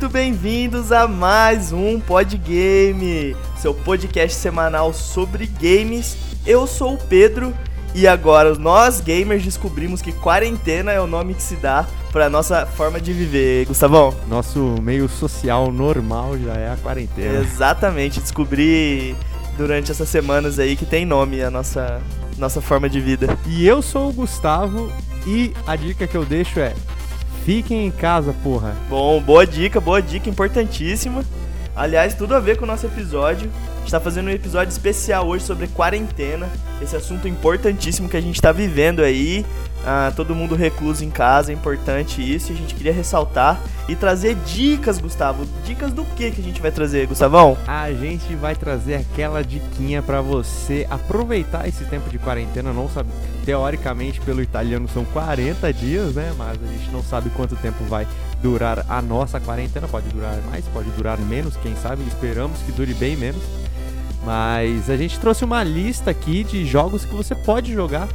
Muito bem-vindos a mais um Podgame, seu podcast semanal sobre games. Eu sou o Pedro e agora nós gamers descobrimos que quarentena é o nome que se dá para nossa forma de viver, Gustavão. Nosso meio social normal já é a quarentena. Exatamente, descobri durante essas semanas aí que tem nome a nossa nossa forma de vida. E eu sou o Gustavo e a dica que eu deixo é Fiquem em casa, porra. Bom, boa dica, boa dica, importantíssima. Aliás, tudo a ver com o nosso episódio. A gente tá fazendo um episódio especial hoje sobre quarentena, esse assunto importantíssimo que a gente tá vivendo aí. Ah, todo mundo recluso em casa, é importante isso. E a gente queria ressaltar e trazer dicas, Gustavo. Dicas do que que a gente vai trazer, Gustavão? A gente vai trazer aquela diquinha para você aproveitar esse tempo de quarentena. Não sabe, teoricamente, pelo italiano são 40 dias, né? Mas a gente não sabe quanto tempo vai durar a nossa quarentena. Pode durar mais, pode durar menos, quem sabe. Esperamos que dure bem menos. Mas a gente trouxe uma lista aqui de jogos que você pode jogar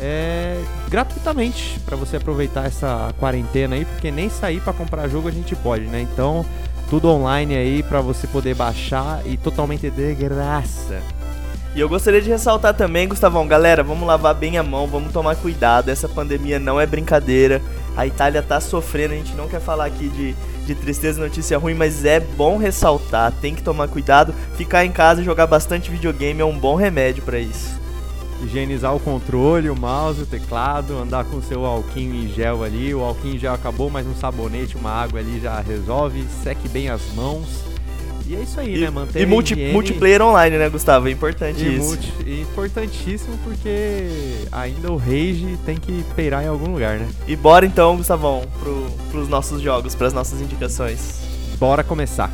é, gratuitamente para você aproveitar essa quarentena aí, porque nem sair para comprar jogo a gente pode, né? Então, tudo online aí para você poder baixar e totalmente de graça. E eu gostaria de ressaltar também, Gustavão, galera, vamos lavar bem a mão, vamos tomar cuidado, essa pandemia não é brincadeira. A Itália tá sofrendo, a gente não quer falar aqui de de tristeza, notícia ruim, mas é bom ressaltar, tem que tomar cuidado. Ficar em casa e jogar bastante videogame é um bom remédio para isso. Higienizar o controle, o mouse, o teclado, andar com o seu alquinho em gel ali. O alquinho já acabou, mas um sabonete, uma água ali já resolve. Seque bem as mãos e é isso aí, e, né? Manter e multi, higiene... multiplayer online, né, Gustavo? É importante e isso. Multi, importantíssimo porque ainda o Rage tem que peirar em algum lugar, né? E bora então, Gustavão, pro, pros nossos jogos, pras nossas indicações. Bora começar.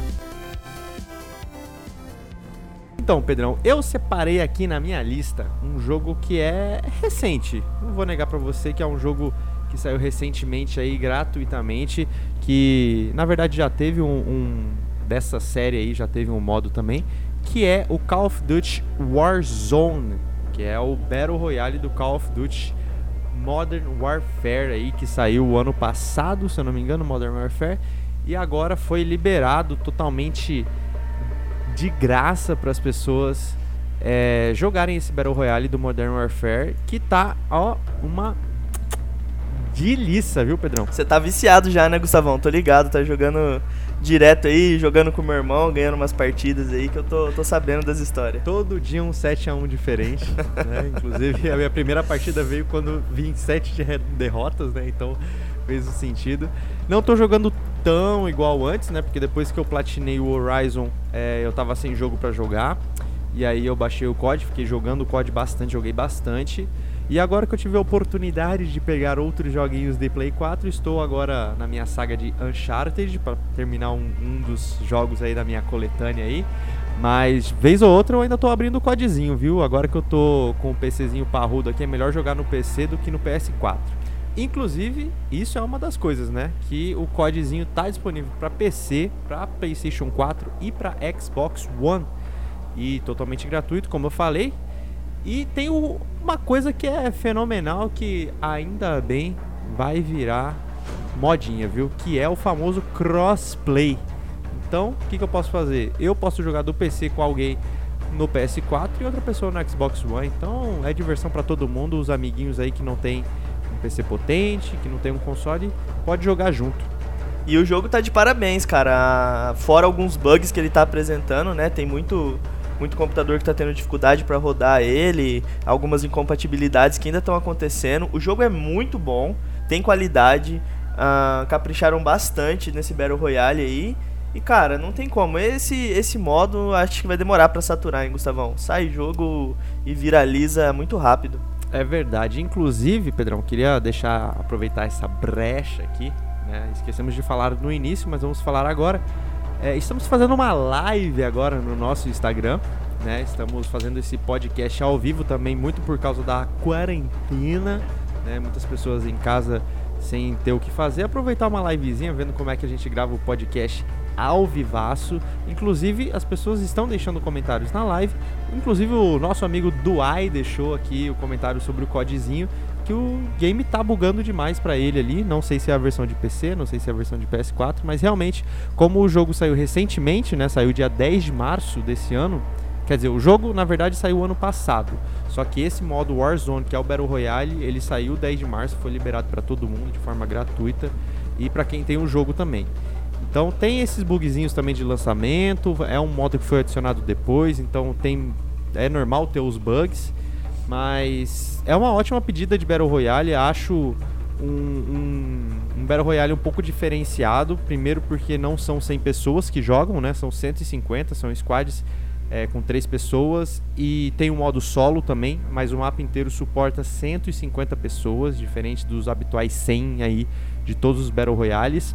Então, Pedrão, eu separei aqui na minha lista um jogo que é recente. Não vou negar para você que é um jogo que saiu recentemente aí gratuitamente, que na verdade já teve um, um dessa série aí já teve um modo também, que é o Call of Duty Warzone, que é o Battle Royale do Call of Duty Modern Warfare aí que saiu o ano passado, se eu não me engano, Modern Warfare, e agora foi liberado totalmente de graça para as pessoas é, jogarem esse Battle Royale do Modern Warfare, que tá ó uma delícia, viu, Pedrão? Você tá viciado já, né, Gustavão? Tô ligado, tá jogando direto aí, jogando com meu irmão, ganhando umas partidas aí que eu tô, tô sabendo das histórias. Todo dia um 7x1 diferente, né? Inclusive a minha primeira partida veio quando vim 7 de derrotas, né? Então fez o sentido. Não tô jogando tão igual antes, né? Porque depois que eu platinei o Horizon, é, eu tava sem jogo para jogar. E aí eu baixei o COD, fiquei jogando o COD bastante, joguei bastante. E agora que eu tive a oportunidade de pegar outros joguinhos de Play 4, estou agora na minha saga de Uncharted para terminar um, um, dos jogos aí da minha coletânea aí. Mas vez ou outra eu ainda estou abrindo o codezinho, viu? Agora que eu tô com o PCzinho parrudo aqui, é melhor jogar no PC do que no PS4. Inclusive, isso é uma das coisas, né? Que o codezinho tá disponível para PC, para PlayStation 4 e para Xbox One. E totalmente gratuito, como eu falei. E tem o, uma coisa que é fenomenal que ainda bem vai virar modinha, viu? Que é o famoso crossplay. Então, o que, que eu posso fazer? Eu posso jogar do PC com alguém no PS4 e outra pessoa no Xbox One. Então, é diversão para todo mundo. Os amiguinhos aí que não tem um PC potente, que não tem um console, pode jogar junto. E o jogo tá de parabéns, cara. Fora alguns bugs que ele tá apresentando, né? Tem muito muito computador que está tendo dificuldade para rodar ele, algumas incompatibilidades que ainda estão acontecendo. O jogo é muito bom, tem qualidade, uh, capricharam bastante nesse Battle Royale aí. E cara, não tem como. Esse esse modo acho que vai demorar para saturar, hein, Gustavão? Sai jogo e viraliza muito rápido. É verdade. Inclusive, Pedrão, queria deixar aproveitar essa brecha aqui. Né? Esquecemos de falar no início, mas vamos falar agora. É, estamos fazendo uma live agora no nosso Instagram. Né? Estamos fazendo esse podcast ao vivo também, muito por causa da quarentena. Né? Muitas pessoas em casa sem ter o que fazer. Aproveitar uma livezinha, vendo como é que a gente grava o podcast ao vivaço. Inclusive, as pessoas estão deixando comentários na live. Inclusive, o nosso amigo Duai deixou aqui o comentário sobre o codezinho. Que o game tá bugando demais para ele ali. Não sei se é a versão de PC, não sei se é a versão de PS4, mas realmente, como o jogo saiu recentemente, né? Saiu dia 10 de março desse ano. Quer dizer, o jogo na verdade saiu ano passado. Só que esse modo Warzone, que é o Battle Royale, ele saiu 10 de março, foi liberado para todo mundo de forma gratuita e para quem tem o jogo também. Então tem esses bugzinhos também de lançamento, é um modo que foi adicionado depois, então tem é normal ter os bugs, mas é uma ótima pedida de Battle Royale, acho um, um, um Battle Royale um pouco diferenciado, primeiro porque não são 100 pessoas que jogam, né? São 150, são squads é, com três pessoas e tem um modo solo também, mas o mapa inteiro suporta 150 pessoas, diferente dos habituais 100 aí de todos os Battle Royales.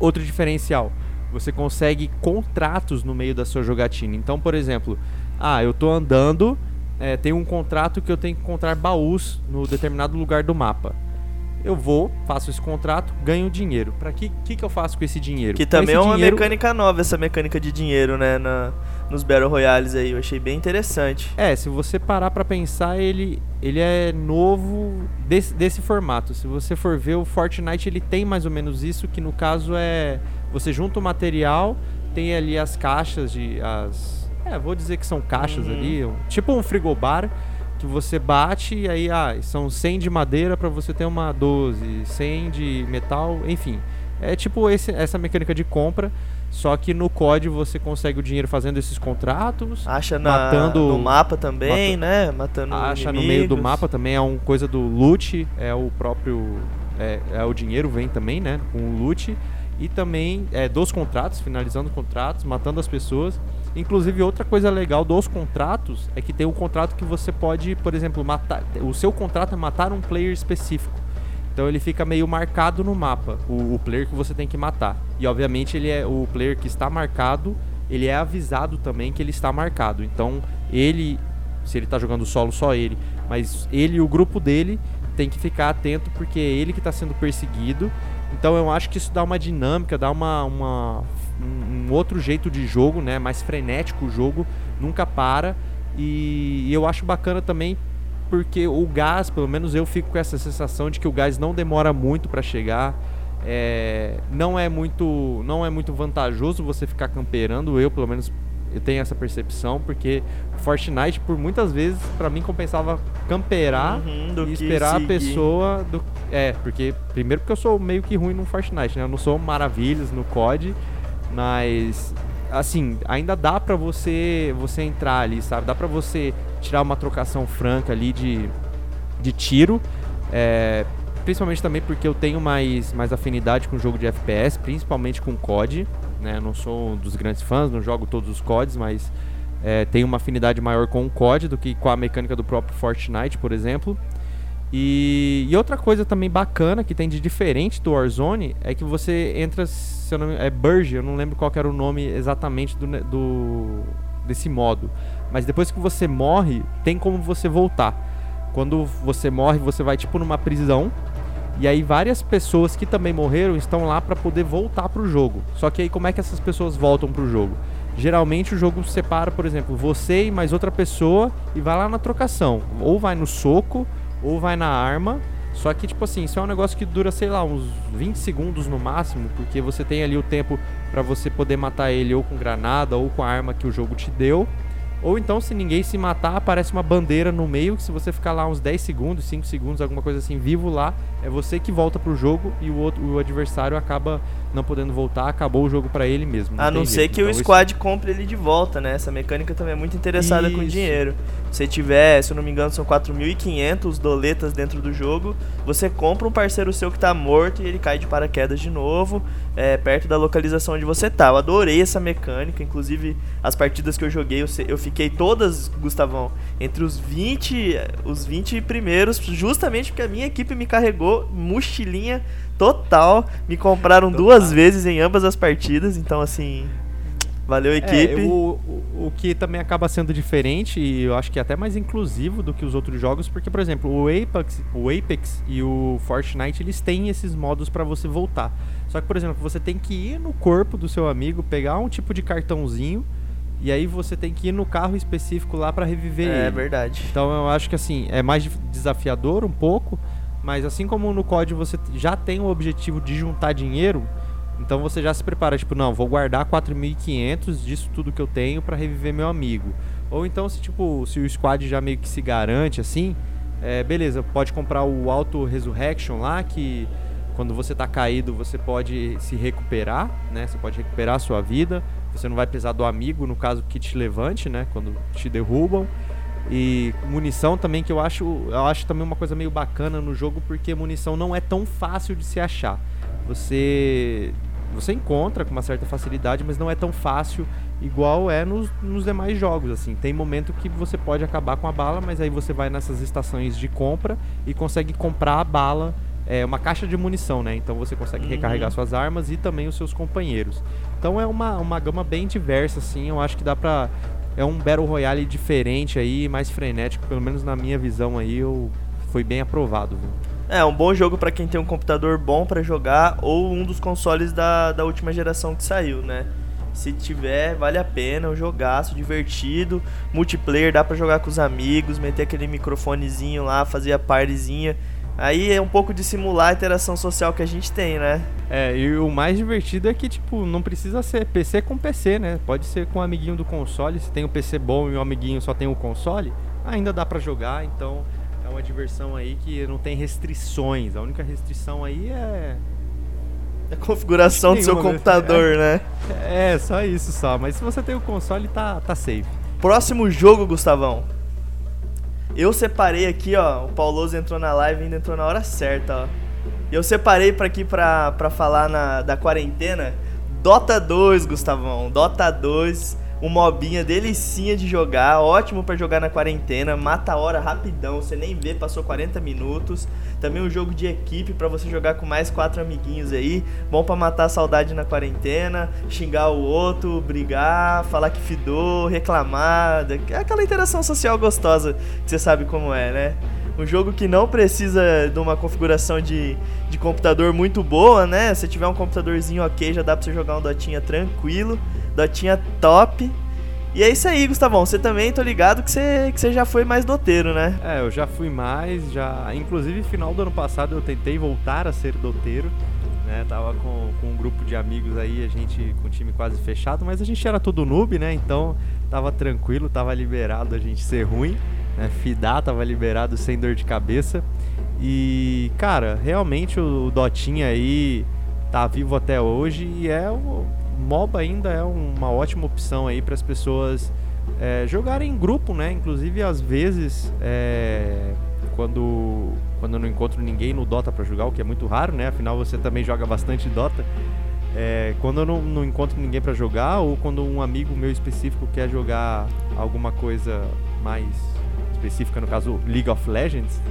Outro diferencial, você consegue contratos no meio da sua jogatina. Então, por exemplo, ah, eu tô andando, é, tem um contrato que eu tenho que encontrar baús no determinado lugar do mapa eu vou, faço esse contrato, ganho dinheiro. Para que, que que eu faço com esse dinheiro? Que também é uma dinheiro... mecânica nova, essa mecânica de dinheiro, né, na, nos Battle Royales aí. Eu achei bem interessante. É, se você parar para pensar, ele, ele é novo desse, desse formato. Se você for ver, o Fortnite ele tem mais ou menos isso, que no caso é você junta o material, tem ali as caixas de as é, vou dizer que são caixas uhum. ali, tipo um frigobar que você bate e aí ah, são 100 de madeira para você ter uma 12, 100 de metal, enfim. É tipo esse, essa mecânica de compra, só que no COD você consegue o dinheiro fazendo esses contratos, acha na, matando no mapa também, mata, né? Matando acha inimigos. no meio do mapa também é uma coisa do loot, é o próprio é, é o dinheiro vem também, né, com o loot e também é, dos contratos, finalizando contratos, matando as pessoas. Inclusive, outra coisa legal dos contratos é que tem um contrato que você pode, por exemplo, matar. O seu contrato é matar um player específico. Então ele fica meio marcado no mapa, o, o, player que você tem que matar. E obviamente ele é o player que está marcado, ele é avisado também que ele está marcado. Então ele, se ele está jogando solo, só ele, mas ele e o grupo dele tem que ficar atento porque é ele que está sendo perseguido. Então eu acho que isso dá uma dinâmica, dá uma, uma um, um, outro jeito de jogo, né? Mais frenético o jogo, nunca para. E, e eu acho bacana também porque o gás, pelo menos eu fico com essa sensação de que o gás não demora muito para chegar. É, não é muito não é muito vantajoso você ficar camperando eu pelo menos eu tenho essa percepção porque Fortnite por muitas vezes para mim compensava camperar uhum, e esperar a pessoa do é porque primeiro porque eu sou meio que ruim no Fortnite né eu não sou maravilhas no COD mas assim, ainda dá para você você entrar ali, sabe? Dá para você tirar uma trocação franca ali de, de tiro. É, principalmente também porque eu tenho mais, mais afinidade com o jogo de FPS, principalmente com COD. Né? não sou um dos grandes fãs, não jogo todos os CODs, mas é, tenho uma afinidade maior com o COD do que com a mecânica do próprio Fortnite, por exemplo. E, e, outra coisa também bacana que tem de diferente do Warzone é que você entra, seu nome é Burge, eu não lembro qual era o nome exatamente do, do desse modo, mas depois que você morre, tem como você voltar. Quando você morre, você vai tipo numa prisão e aí várias pessoas que também morreram estão lá para poder voltar pro jogo. Só que aí como é que essas pessoas voltam pro jogo? Geralmente o jogo separa, por exemplo, você e mais outra pessoa e vai lá na trocação, ou vai no soco ou vai na arma. Só que, tipo assim, isso é um negócio que dura, sei lá, uns 20 segundos no máximo, porque você tem ali o tempo para você poder matar ele ou com granada ou com a arma que o jogo te deu. Ou então, se ninguém se matar, aparece uma bandeira no meio, que se você ficar lá uns 10 segundos, 5 segundos, alguma coisa assim, vivo lá, é você que volta pro jogo e o outro o adversário acaba não podendo voltar, acabou o jogo para ele mesmo. Não a não ser que então, o squad isso... compre ele de volta, né? Essa mecânica também é muito interessada isso. com dinheiro. Se tiver, se eu não me engano, são 4.500 doletas dentro do jogo, você compra um parceiro seu que tá morto e ele cai de paraquedas de novo, é, perto da localização onde você tá. Eu adorei essa mecânica, inclusive as partidas que eu joguei, eu, eu fiquei todas, Gustavão, entre os 20, os 20 primeiros, justamente porque a minha equipe me carregou mochilinha total. Me compraram total. duas vezes em ambas as partidas, então assim. Valeu, equipe. É, o, o, o, que também acaba sendo diferente, e eu acho que é até mais inclusivo do que os outros jogos, porque, por exemplo, o Apex, o Apex e o Fortnite, eles têm esses modos para você voltar. Só que, por exemplo, você tem que ir no corpo do seu amigo, pegar um tipo de cartãozinho e aí você tem que ir no carro específico lá para reviver É ele. verdade. Então eu acho que assim, é mais desafiador um pouco, mas assim como no COD você já tem o objetivo de juntar dinheiro, então você já se prepara, tipo, não, vou guardar 4.500 disso tudo que eu tenho para reviver meu amigo. Ou então se tipo, se o squad já meio que se garante assim, é, beleza, pode comprar o Auto Resurrection lá que quando você tá caído, você pode se recuperar, né? Você pode recuperar a sua vida. Você não vai precisar do amigo, no caso que te levante, né? Quando te derrubam. E munição também, que eu acho, eu acho também uma coisa meio bacana no jogo, porque munição não é tão fácil de se achar. Você você encontra com uma certa facilidade, mas não é tão fácil igual é nos, nos demais jogos, assim. Tem momento que você pode acabar com a bala, mas aí você vai nessas estações de compra e consegue comprar a bala, é uma caixa de munição, né? Então você consegue Uhum. recarregar suas armas e também os seus companheiros. Então é uma, uma gama bem diversa, assim. Eu acho que dá pra. É um Battle Royale diferente aí, mais frenético, pelo menos na minha visão aí, eu, foi bem aprovado, viu? É, um bom jogo pra quem tem um computador bom pra jogar ou um dos consoles da, da última geração que saiu, né? Se tiver, vale a pena, um jogaço, divertido, multiplayer, dá pra jogar com os amigos, meter aquele microfonezinho lá, fazer a partyzinha. Aí é um pouco de simular a interação social que a gente tem, né? É, e o mais divertido é que, tipo, não precisa ser PC com PC, né? Pode ser com um amiguinho do console. Se tem um PC bom e o amiguinho só tem o console, ainda dá pra jogar. Então é uma diversão aí que não tem restrições. A única restrição aí é. A configuração do seu né? computador, né? É, só isso só. Mas se você tem o console, tá, tá safe. Próximo jogo, Gustavão. Eu separei aqui, ó. O Pauloso entrou na live e ainda entrou na hora certa, ó. Eu separei pra aqui pra falar na, da quarentena. Dota 2, Gustavão. Dota 2. Um mobinha delicinha de jogar. Ótimo pra jogar na quarentena. Mata a hora rapidão. Você nem vê, passou 40 minutos. Também um jogo de equipe pra você jogar com mais quatro amiguinhos aí. Bom pra matar a saudade na quarentena. Xingar o outro, brigar, falar que fidou, reclamar. É aquela interação social gostosa que você sabe como é, né? Um jogo que não precisa de uma configuração de, de computador muito boa, né? Se tiver um computadorzinho ok, já dá pra você jogar um Dotinha tranquilo. Dotinha top. E é isso aí, Gustavão. Você também, tô ligado que você, que você já foi mais doteiro, né? É, eu já fui mais, já. Inclusive, final do ano passado eu tentei voltar a ser doteiro. Né? Tava com, com um grupo de amigos aí, a gente com o time quase fechado, mas a gente era todo noob, né? Então tava tranquilo, tava liberado a gente ser ruim. Né? Fidar tava liberado sem dor de cabeça. E, cara, realmente o Dotinha aí tá vivo até hoje e é o MOBA ainda é uma ótima opção aí para as pessoas é, jogarem em grupo, né? Inclusive às vezes é, quando quando eu não encontro ninguém no Dota para jogar, o que é muito raro, né? Afinal você também joga bastante Dota. É, quando eu não, não encontro ninguém para jogar ou quando um amigo meu específico quer jogar alguma coisa mais específica, no caso League of Legends,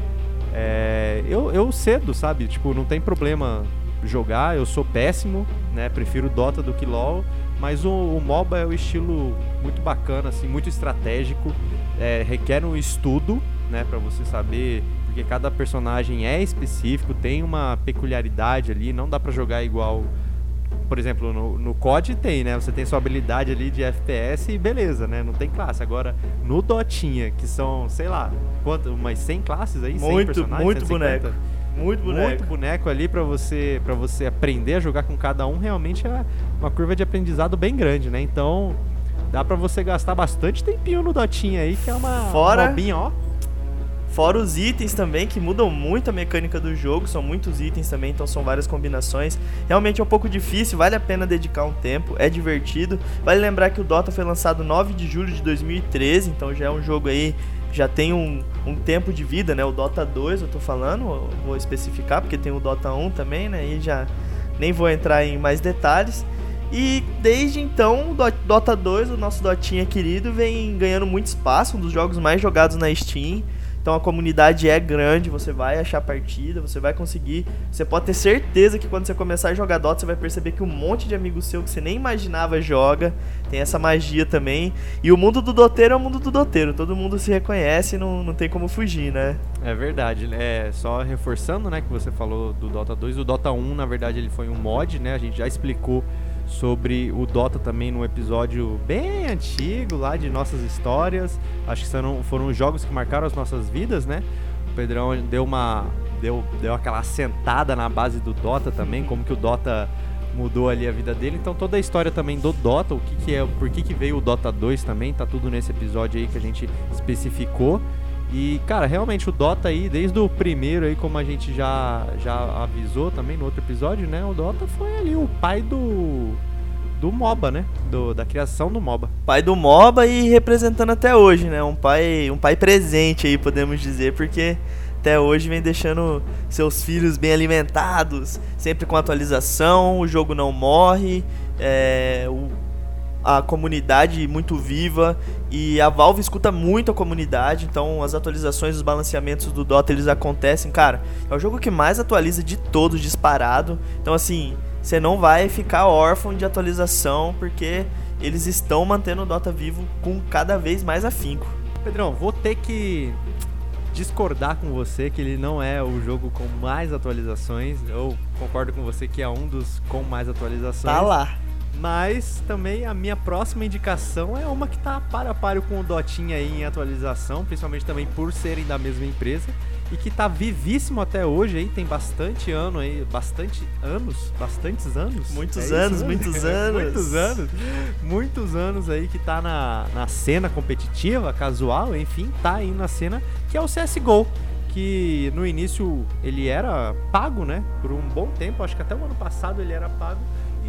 é, eu, eu cedo, sabe? Tipo, não tem problema jogar, eu sou péssimo, né? Prefiro Dota do que LoL, mas o, o MOBA é o estilo muito bacana, assim, muito estratégico, é, requer um estudo, né? Pra você saber, porque cada personagem é específico, tem uma peculiaridade ali, não dá pra jogar igual por exemplo, no, no COD tem, né? Você tem sua habilidade ali de FPS e beleza, né? Não tem classe. Agora, no Dotinha, que são, sei lá, quanto, umas 100 classes aí, 100 Muito, personagens, muito 150, boneco. Muito boneco. muito boneco ali pra você para você aprender a jogar com cada um, realmente é uma curva de aprendizado bem grande, né? Então, dá pra você gastar bastante tempinho no Dotinha aí, que é uma Fora- mobinha, ó. Fora os itens também, que mudam muito a mecânica do jogo, são muitos itens também, então são várias combinações. Realmente é um pouco difícil, vale a pena dedicar um tempo, é divertido. Vale lembrar que o Dota foi lançado 9 de julho de 2013, então já é um jogo aí, já tem um, um tempo de vida, né? O Dota 2 eu tô falando, eu vou especificar, porque tem o Dota 1 também, né? E já nem vou entrar em mais detalhes. E desde então, o Do- Dota 2, o nosso Dotinha querido, vem ganhando muito espaço, um dos jogos mais jogados na Steam. Então a comunidade é grande, você vai achar partida, você vai conseguir. Você pode ter certeza que quando você começar a jogar Dota, você vai perceber que um monte de amigo seu que você nem imaginava joga. Tem essa magia também. E o mundo do doteiro é o mundo do doteiro. Todo mundo se reconhece, não, não tem como fugir, né? É verdade, é só reforçando, né, que você falou do Dota 2, o Dota 1, na verdade, ele foi um mod, né? A gente já explicou sobre o Dota também num episódio bem antigo lá de nossas histórias. Acho que foram, foram jogos que marcaram as nossas vidas, né? O Pedrão deu uma deu, deu aquela sentada na base do Dota também, como que o Dota mudou ali a vida dele. Então toda a história também do Dota, o que, que é, por que, que veio o Dota 2 também, tá tudo nesse episódio aí que a gente especificou. E, cara, realmente o Dota aí, desde o primeiro aí, como a gente já, já avisou também no outro episódio, né? O Dota foi ali o pai do. Do MOBA, né? Do, da criação do MOBA. Pai do MOBA e representando até hoje, né? Um pai, um pai presente aí, podemos dizer, porque até hoje vem deixando seus filhos bem alimentados, sempre com atualização, o jogo não morre, é, o, a comunidade muito viva e a Valve escuta muito a comunidade, então as atualizações, os balanceamentos do Dota eles acontecem, cara. É o jogo que mais atualiza de todos disparado. Então assim, você não vai ficar órfão de atualização porque eles estão mantendo o Dota vivo com cada vez mais afinco. Pedrão, vou ter que discordar com você que ele não é o jogo com mais atualizações. Eu concordo com você que é um dos com mais atualizações. Tá lá. Mas também a minha próxima indicação é uma que tá para a páreo com o Dotinha aí em atualização, principalmente também por serem da mesma empresa e que tá vivíssimo até hoje aí, tem bastante ano aí, bastante anos, bastantes anos. Muitos é anos, isso, muitos anos. muitos anos. Muitos anos aí que tá na, na cena competitiva, casual, enfim, tá aí na cena, que é o CSGO que no início ele era pago, né? Por um bom tempo, acho que até o ano passado ele era pago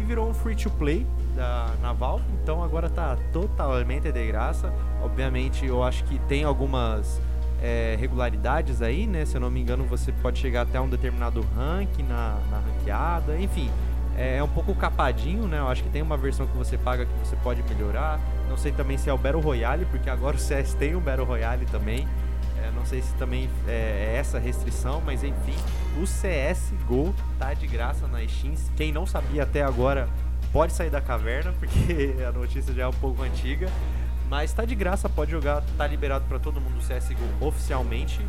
virou um free to play da na Valve, então agora tá totalmente de graça. Obviamente, eu acho que tem algumas é, regularidades aí, né? Se eu não me engano, você pode chegar até um determinado rank na, na ranqueada, enfim. É, é um pouco capadinho, né? Eu acho que tem uma versão que você paga que você pode melhorar. Não sei também se é o Battle Royale, porque agora o CS tem um Battle Royale também. É, não sei se também é, é essa restrição, mas enfim, o CSGO tá de graça na Steam. Quem não sabia até agora pode sair da caverna, porque a notícia já é um pouco antiga. Mas tá de graça, pode jogar, tá liberado para todo mundo o CSGO oficialmente.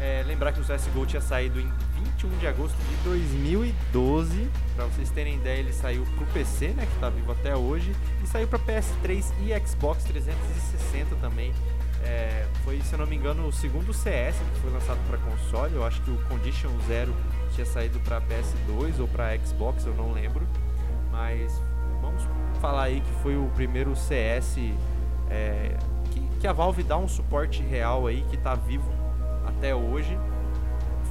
É, lembrar que o CSGO tinha saído em 21 de agosto de 2012. Para vocês terem ideia, ele saiu pro PC, né, que tá vivo até hoje, e saiu para PS3 e Xbox 360 também. É, foi, se eu não me engano, o segundo CS que foi lançado para console. Eu acho que o Condition Zero tinha saído para PS2 ou para Xbox, eu não lembro. Mas vamos falar aí que foi o primeiro CS é, que, que, a Valve dá um suporte real aí, que está vivo até hoje.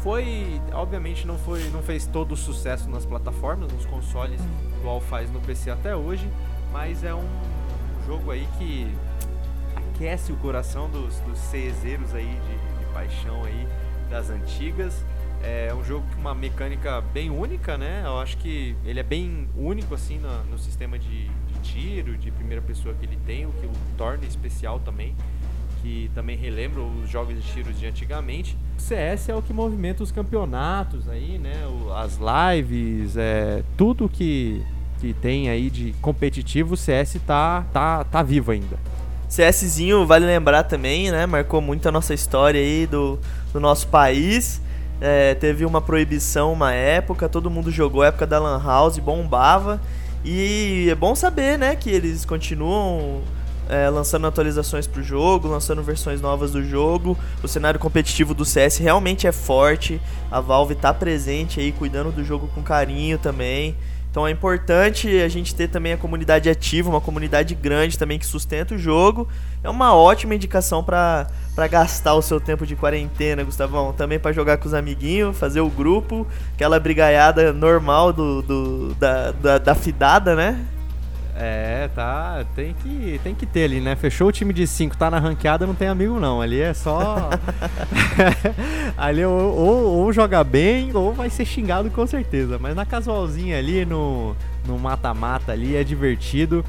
Foi, obviamente, não, foi, não fez todo o sucesso nas plataformas, nos consoles, igual faz no PC até hoje, mas é um, um jogo aí que aquece o coração dos, dos aí de, de paixão aí das antigas. É um jogo com uma mecânica bem única, né? Eu acho que ele é bem único assim no, no sistema de, tiro de primeira pessoa que ele tem, o que o torna especial também, que também relembra os jogos de tiros de antigamente. O CS é o que movimenta os campeonatos aí, né? as lives, é, tudo que, que tem aí de competitivo, o CS tá, tá, tá vivo ainda. CSzinho, vale lembrar também, né? Marcou muito a nossa história aí do, do nosso país. É, teve uma proibição uma época, todo mundo jogou, época da Lan House, bombava. E é bom saber, né, que eles continuam é, lançando atualizações para o jogo, lançando versões novas do jogo. O cenário competitivo do CS realmente é forte. A Valve está presente aí, cuidando do jogo com carinho também. Então é importante a gente ter também a comunidade ativa, uma comunidade grande também que sustenta o jogo. É uma ótima indicação para gastar o seu tempo de quarentena, Gustavão. Também para jogar com os amiguinhos, fazer o grupo, aquela brigaiada normal do, do da, da, da fidada, né? É, tá. Tem que, tem que ter ali, né? Fechou o time de 5, tá na ranqueada, não tem amigo não. Ali é só. ali ou, ou, ou, joga bem ou vai ser xingado com certeza. Mas na casualzinha ali, no mata-mata ali, é divertido.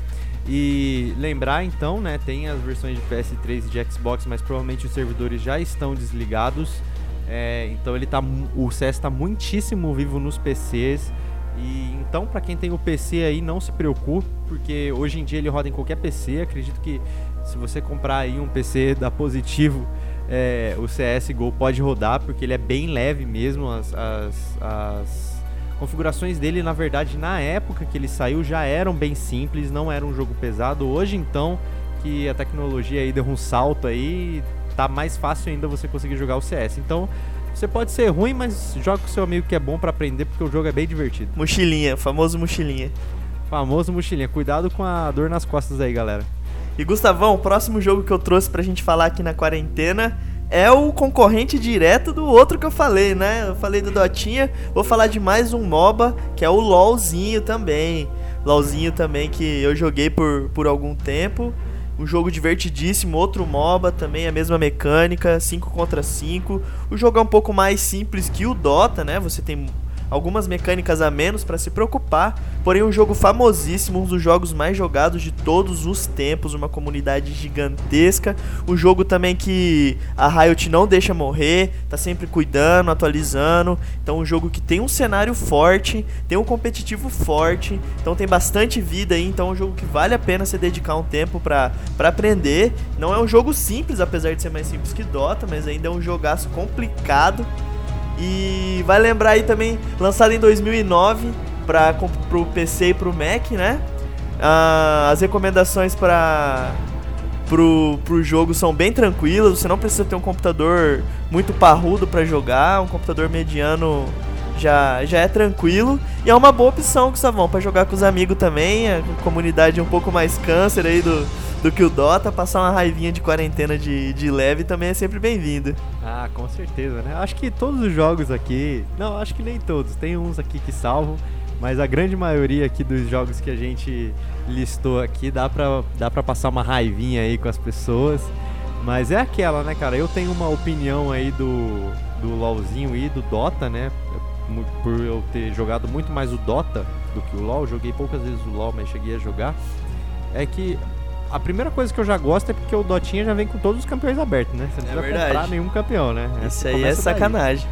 E lembrar então, né? Tem as versões de PS3 e de Xbox, mas provavelmente os servidores já estão desligados. É, então ele tá. O CS está muitíssimo vivo nos PCs. E então, para quem tem o PC aí, não se preocupe, porque hoje em dia ele roda em qualquer PC. Acredito que se você comprar aí um PC da Positivo, é, o CSGO pode rodar, porque ele é bem leve mesmo. As, as, as, configurações dele, na verdade, na época que ele saiu já eram bem simples, não era um jogo pesado. Hoje, então, que a tecnologia aí deu um salto aí, tá mais fácil ainda você conseguir jogar o CS. Então, você pode ser ruim, mas joga com seu amigo que é bom para aprender, porque o jogo é bem divertido. Mochilinha, famoso mochilinha. Famoso mochilinha. Cuidado com a dor nas costas aí, galera. E Gustavão, o próximo jogo que eu trouxe pra gente falar aqui na quarentena é o concorrente direto do outro que eu falei, né? Eu falei do Dotinha, vou falar de mais um MOBA, que é o LoLzinho também. LoLzinho também que eu joguei por, por algum tempo. Um jogo divertidíssimo, outro MOBA, também a mesma mecânica, 5 contra 5. O jogo é um pouco mais simples que o Dota, né? Você tem algumas mecânicas a menos para se preocupar, porém um jogo famosíssimo, um dos jogos mais jogados de todos os tempos, uma comunidade gigantesca, um jogo também que a Riot não deixa morrer, tá sempre cuidando, atualizando, então um jogo que tem um cenário forte, tem um competitivo forte, então tem bastante vida aí, então é um jogo que vale a pena você dedicar um tempo para aprender, não é um jogo simples, apesar de ser mais simples que Dota, mas ainda é um jogaço complicado, e vai lembrar aí também, lançado em 2009 para pro PC e pro Mac, né? Ah, as recomendações para pro, pro jogo são bem tranquilas, você não precisa ter um computador muito parrudo para jogar, um computador mediano já, já é tranquilo e é uma boa opção, Gustavão, para jogar com os amigos também, a comunidade um pouco mais câncer aí do, do que o Dota, passar uma raivinha de quarentena de, de leve também é sempre bem-vindo. Ah, com certeza, né? Acho que todos os jogos aqui, não, acho que nem todos, tem uns aqui que salvam, mas a grande maioria aqui dos jogos que a gente listou aqui dá pra, dá pra passar uma raivinha aí com as pessoas. Mas é aquela, né, cara? Eu tenho uma opinião aí do, do LoLzinho e do Dota, né? Por eu ter jogado muito mais o Dota do que o LoL, joguei poucas vezes o LoL, mas cheguei a jogar. É que a primeira coisa que eu já gosto é porque o Dotinha já vem com todos os campeões abertos, né? Você não é precisa comprar nenhum campeão, né? Isso aí é sacanagem.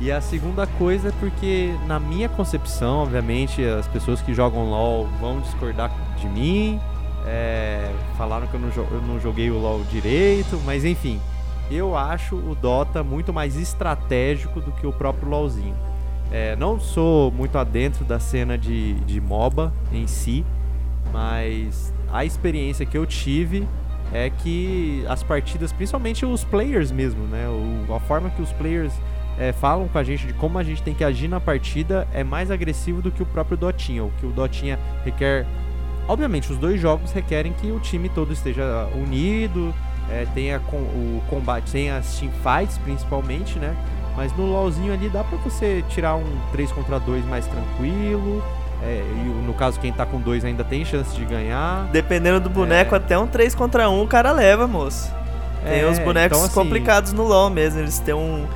E a segunda coisa é porque, na minha concepção, obviamente, as pessoas que jogam LoL vão discordar de mim, é, falaram que eu não, eu não joguei o LoL direito, mas enfim, eu acho o Dota muito mais estratégico do que o próprio LoLzinho. É, não sou muito adentro da cena de, de MOBA em si, mas a experiência que eu tive é que as partidas, principalmente os players mesmo, né? O, a forma que os players é, falam com a gente de como a gente tem que agir na partida é mais agressivo do que o próprio Dotinha. O que o Dotinha requer. Obviamente, os dois jogos requerem que o time todo esteja unido, é, tenha com, o combate, tenha as teamfights principalmente, né? Mas no LoLzinho ali dá pra você tirar um 3 contra 2 mais tranquilo. É, e no caso, quem tá com dois ainda tem chance de ganhar. Dependendo do boneco, é. até um 3 contra 1 um, o cara leva, moço. Tem é, uns bonecos então, assim... complicados no LoL mesmo. Eles têm um.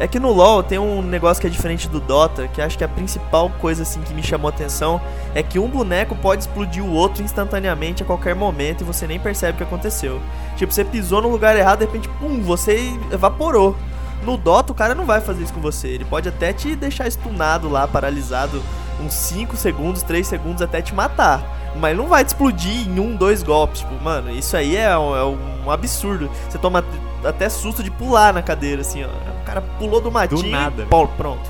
É que no LoL tem um negócio que é diferente do Dota, que acho que a principal coisa assim que me chamou a atenção é que um boneco pode explodir o outro instantaneamente a qualquer momento e você nem percebe o que aconteceu. Tipo, você pisou no lugar errado, de repente, pum, você evaporou. No Dota, o cara não vai fazer isso com você. Ele pode até te deixar stunado lá, paralisado uns 5 segundos, 3 segundos até te matar. Mas não vai te explodir em um, dois golpes. Tipo, mano, isso aí é um, é um absurdo. Você toma até susto de pular na cadeira, assim, ó. O cara pulou do matinho do nada, e pô, pronto.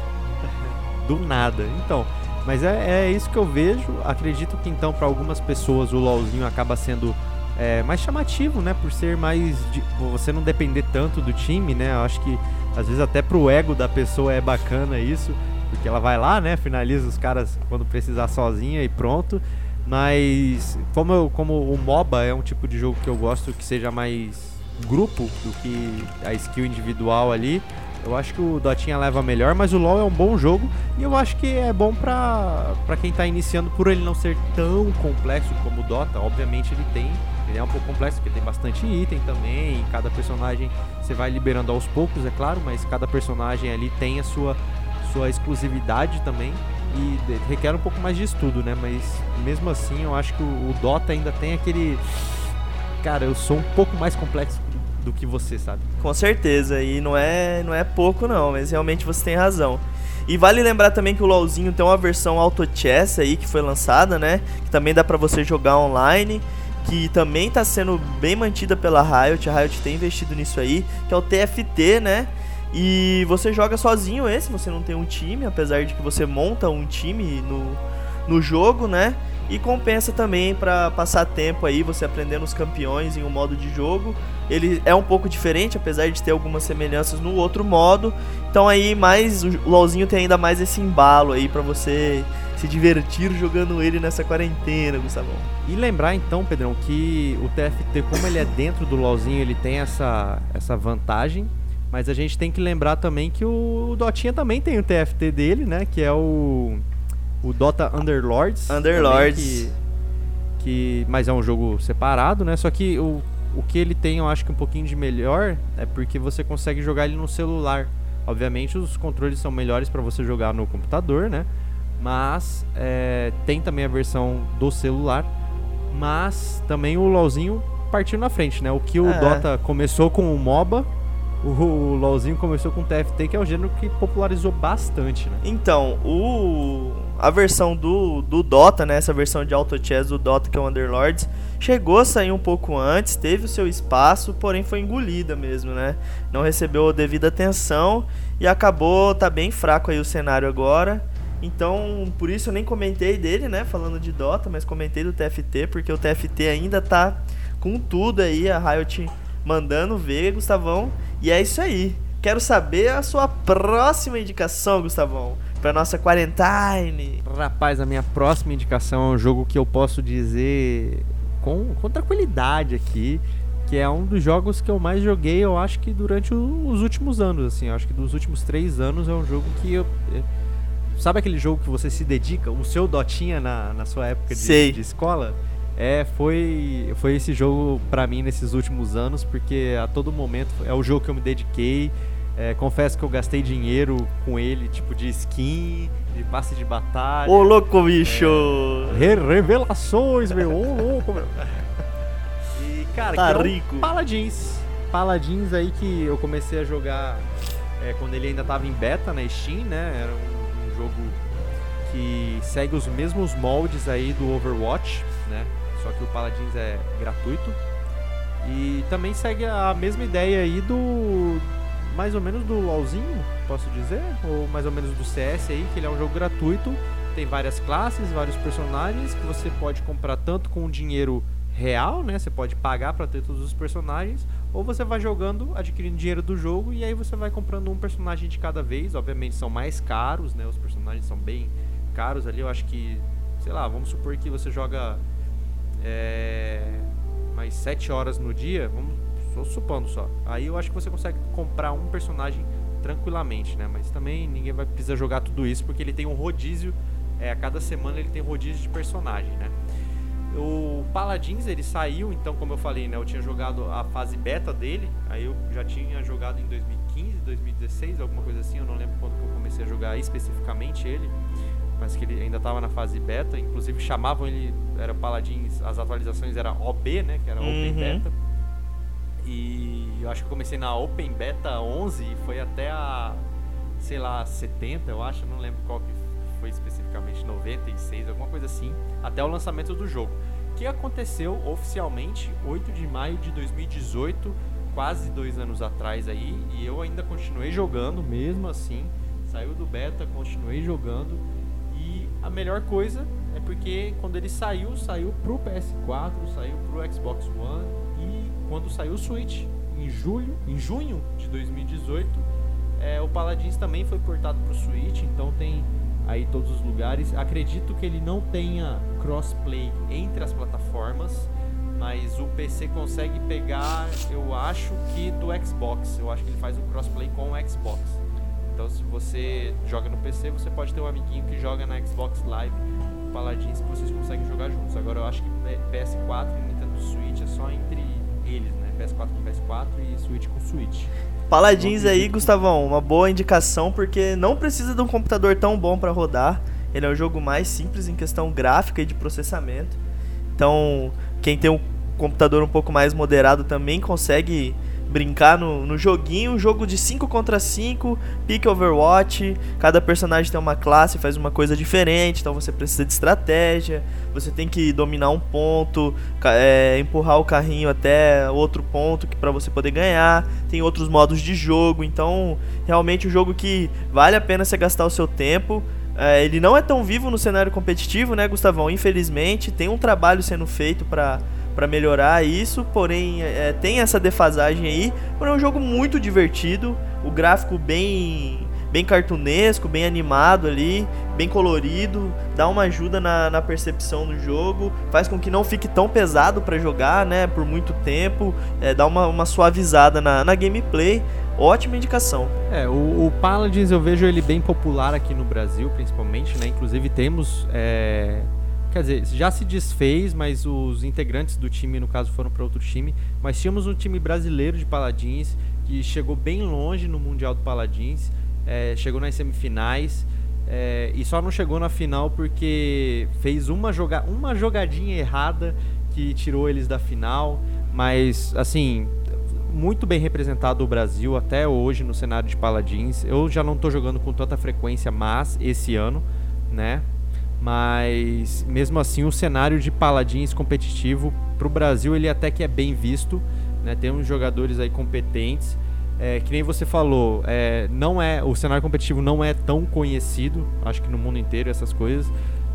do nada. Então, mas é, é isso que eu vejo. Acredito que então para algumas pessoas o LoLzinho acaba sendo é, mais chamativo, né? Por ser mais. De, você não depender tanto do time, né? Eu acho que às vezes até pro ego da pessoa é bacana isso. Porque ela vai lá, né? Finaliza os caras quando precisar sozinha e pronto. Mas como, eu, como o MOBA é um tipo de jogo que eu gosto que seja mais grupo do que a skill individual ali, eu acho que o Dotinha leva melhor, mas o LoL é um bom jogo e eu acho que é bom pra, pra quem tá iniciando por ele não ser tão complexo como o Dota. Obviamente ele tem, ele é um pouco complexo porque tem bastante item também, cada personagem você vai liberando aos poucos, é claro, mas cada personagem ali tem a sua sua exclusividade também e requer um pouco mais de estudo, né? Mas mesmo assim, eu acho que o, Dota ainda tem aquele. Cara, eu sou um pouco mais complexo do que você, sabe? Com certeza, e não é, não é pouco não, mas realmente você tem razão. E vale lembrar também que o LoLzinho tem uma versão Auto Chess aí que foi lançada, né? Que também dá para você jogar online, que também está sendo bem mantida pela Riot. A Riot tem investido nisso aí, que é o TFT, né? E você joga sozinho esse, você não tem um time, apesar de que você monta um time no, no jogo, né? E compensa também para passar tempo aí, você aprendendo os campeões em um modo de jogo. Ele é um pouco diferente, apesar de ter algumas semelhanças no outro modo. Então aí mais o LoLzinho tem ainda mais esse embalo aí para você se divertir jogando ele nessa quarentena, Gustavão. E lembrar então, Pedrão, que o TFT, como ele é dentro do LoLzinho, ele tem essa, essa vantagem. Mas a gente tem que lembrar também que o, o Dotinha também tem o TFT dele, né? Que é o, o Dota Underlords. Underlords. Que, que, mas é um jogo separado, né? Só que o, o que ele tem, eu acho que um pouquinho de melhor é porque você consegue jogar ele no celular. Obviamente os controles são melhores para você jogar no computador, né? Mas é, tem também a versão do celular. Mas também o LoLzinho partiu na frente, né? O que o é. Dota começou com o MOBA, o LoLzinho começou com o TFT, que é um gênero que popularizou bastante, né? Então, o a versão do, do Dota, né, essa versão de Auto Chess do Dota, que é o Underlords, chegou a sair um pouco antes, teve o seu espaço, porém foi engolida mesmo, né? Não recebeu a devida atenção e acabou tá bem fraco aí o cenário agora. Então, por isso eu nem comentei dele, né, falando de Dota, mas comentei do TFT, porque o TFT ainda tá com tudo aí, a Riot mandando ver, Gustavão. E é isso aí. Quero saber a sua próxima indicação, Gustavão, para nossa quarentine. Rapaz, a minha próxima indicação é um jogo que eu posso dizer com, com tranquilidade aqui, que é um dos jogos que eu mais joguei, eu acho que durante o, os últimos anos, assim, eu acho que dos últimos três anos é um jogo que eu Sabe aquele jogo que você se dedica? O seu Dotinha na, na sua época de, de escola? É, foi, foi esse jogo para mim nesses últimos anos, porque a todo momento é o jogo que eu me dediquei. É, confesso que eu gastei dinheiro com ele, tipo de skin, de passe de batalha. Ô louco, bicho! É, revelações, meu! Ô louco, meu! E, cara, tá que rico. Um Paladins. Paladins aí que eu comecei a jogar é, quando ele ainda tava em beta na Steam, né? Era um jogo que segue os mesmos moldes aí do Overwatch, né? Só que o Paladins é gratuito. E também segue a mesma ideia aí do mais ou menos do LoLzinho, posso dizer, ou mais ou menos do CS aí, que ele é um jogo gratuito, tem várias classes, vários personagens que você pode comprar tanto com dinheiro real, né? Você pode pagar para ter todos os personagens, ou você vai jogando, adquirindo dinheiro do jogo e aí você vai comprando um personagem de cada vez. Obviamente são mais caros, né? Os personagens são bem caros ali. Eu acho que, sei lá, vamos supor que você joga é, mais 7 horas no dia, vamos só supondo só. Aí eu acho que você consegue comprar um personagem tranquilamente, né? Mas também ninguém vai precisar jogar tudo isso porque ele tem um rodízio, é, a cada semana ele tem rodízio de personagem, né? O Paladins ele saiu, então como eu falei, né, eu tinha jogado a fase beta dele, aí eu já tinha jogado em 2015, 2016, alguma coisa assim, eu não lembro quando que eu comecei a jogar especificamente ele, mas que ele ainda estava na fase beta, inclusive chamavam ele, era Paladins, as atualizações era OB, né, que era Open Uhum. Beta. E eu acho que eu comecei na Open Beta 11 e foi até a sei lá, 70, eu acho, não lembro qual que foi especificamente 96, alguma coisa assim, até o lançamento do jogo. Que aconteceu oficialmente 8 de maio de 2018, quase dois anos atrás aí, e eu ainda continuei jogando mesmo assim. Saiu do beta, continuei jogando. E a melhor coisa é porque quando ele saiu, saiu pro PS4, saiu pro Xbox One quando saiu o Switch em julho, em junho de 2018, é, o Paladins também foi portado pro Switch, então tem aí todos os lugares. Acredito que ele não tenha crossplay entre as plataformas, mas o PC consegue pegar, eu acho que do Xbox. Eu acho que ele faz o crossplay com o Xbox. Então se você joga no PC, você pode ter um amiguinho que joga na Xbox Live Paladins que vocês conseguem jogar juntos. Agora eu acho que PS4 e Nintendo Switch é só entre eles, né? PS4 com PS4 e Switch com Switch. Paladins aí, Gustavão, uma boa indicação porque não precisa de um computador tão bom para rodar. Ele é um jogo mais simples em questão gráfica e de processamento. Então, quem tem um computador um pouco mais moderado também consegue brincar no, no joguinho, jogo de 5 contra 5, pick Overwatch, cada personagem tem uma classe, faz uma coisa diferente, então você precisa de estratégia, você tem que dominar um ponto, é, empurrar o carrinho até outro ponto que para você poder ganhar, tem outros modos de jogo, então realmente um jogo que vale a pena você gastar o seu tempo. É, ele não é tão vivo no cenário competitivo, né, Gustavão? Infelizmente, tem um trabalho sendo feito para para melhorar isso, porém é, tem essa defasagem aí. Porém é um jogo muito divertido, o gráfico bem bem cartunesco, bem animado ali, bem colorido, dá uma ajuda na, na percepção do jogo, faz com que não fique tão pesado para jogar, né, por muito tempo, é, dá uma, uma suavizada na, na gameplay. Ótima indicação. É, o, o, Paladins eu vejo ele bem popular aqui no Brasil, principalmente, né? Inclusive temos é Quer dizer, já se desfez, mas os integrantes do time, no caso, foram para outro time. Mas tínhamos um time brasileiro de Paladins que chegou bem longe no Mundial do Paladins, é, chegou nas semifinais é, e só não chegou na final porque fez uma, joga uma jogadinha errada que tirou eles da final. Mas, assim, muito bem representado o Brasil até hoje no cenário de Paladins. Eu já não estou jogando com tanta frequência, mas esse ano, né? Mas mesmo assim o cenário de paladins competitivo para o Brasil ele até que é bem visto, né? Tem uns jogadores aí competentes, é, que nem você falou, é, não é o cenário competitivo não é tão conhecido, acho que no mundo inteiro essas coisas,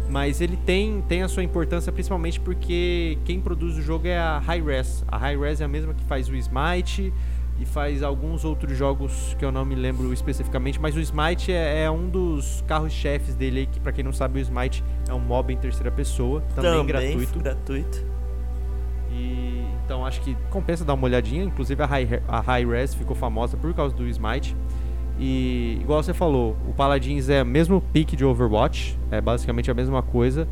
mas ele tem, tem a sua importância principalmente porque quem produz o jogo é a Hi-Res. A Hi-Res é a mesma que faz o Smite, e faz alguns outros jogos que eu não me lembro especificamente, mas o Smite é, é um dos carros-chefes dele aí, que para quem não sabe o Smite é um mob em terceira pessoa, também, também gratuito. gratuito. E então acho que compensa dar uma olhadinha, inclusive a High, a High Res ficou famosa por causa do Smite. E igual você falou, o Paladins é o mesmo pick de Overwatch, é basicamente a mesma coisa.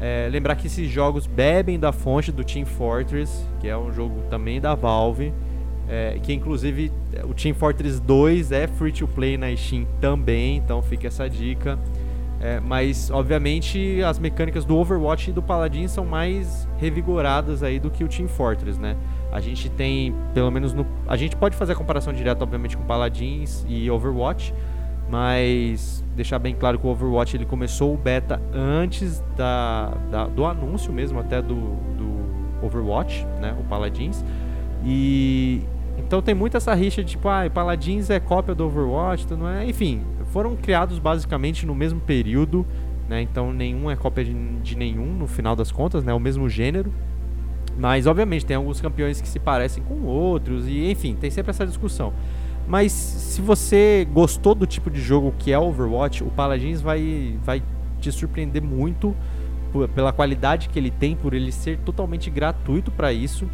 É, lembrar que esses jogos bebem da fonte do Team Fortress, que é um jogo também da Valve. É, que inclusive o Team Fortress 2 é free to play na Steam também, então fica essa dica. É, mas obviamente as mecânicas do Overwatch e do Paladin são mais revigoradas aí do que o Team Fortress, né? A gente tem, pelo menos no, a gente pode fazer a comparação direta obviamente com Paladins e Overwatch, mas deixar bem claro que o Overwatch ele começou o beta antes da, da do anúncio mesmo até do, do Overwatch, né? O Paladins. E então tem muito essa rixa de tipo, ah, Paladins é cópia do Overwatch, então não é. Enfim, foram criados basicamente no mesmo período, né? Então nenhum é cópia de, de nenhum no final das contas, né? O mesmo gênero. Mas obviamente tem alguns campeões que se parecem com outros e enfim, tem sempre essa discussão. Mas se você gostou do tipo de jogo que é Overwatch, o Paladins vai vai te surpreender muito pela qualidade que ele tem, por ele ser totalmente gratuito para isso.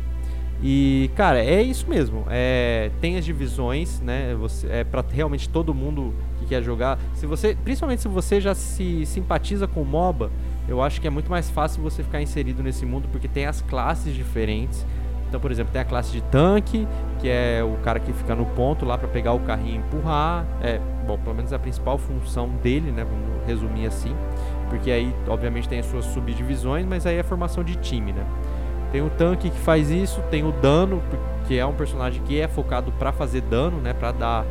E, cara, é isso mesmo. É, tem as divisões, né? Você, é para realmente todo mundo que quer jogar. Se você, principalmente se você já se simpatiza com o MOBA, eu acho que é muito mais fácil você ficar inserido nesse mundo porque tem as classes diferentes. Então, por exemplo, tem a classe de tanque, que é o cara que fica no ponto lá para pegar o carrinho e empurrar. É, bom, pelo menos a principal função dele, né? Vamos resumir assim. Porque aí, obviamente, tem as suas subdivisões, mas aí é formação de time, né? Tem o tanque que faz isso, tem o dano, que é um personagem que é focado para fazer dano, né, para dar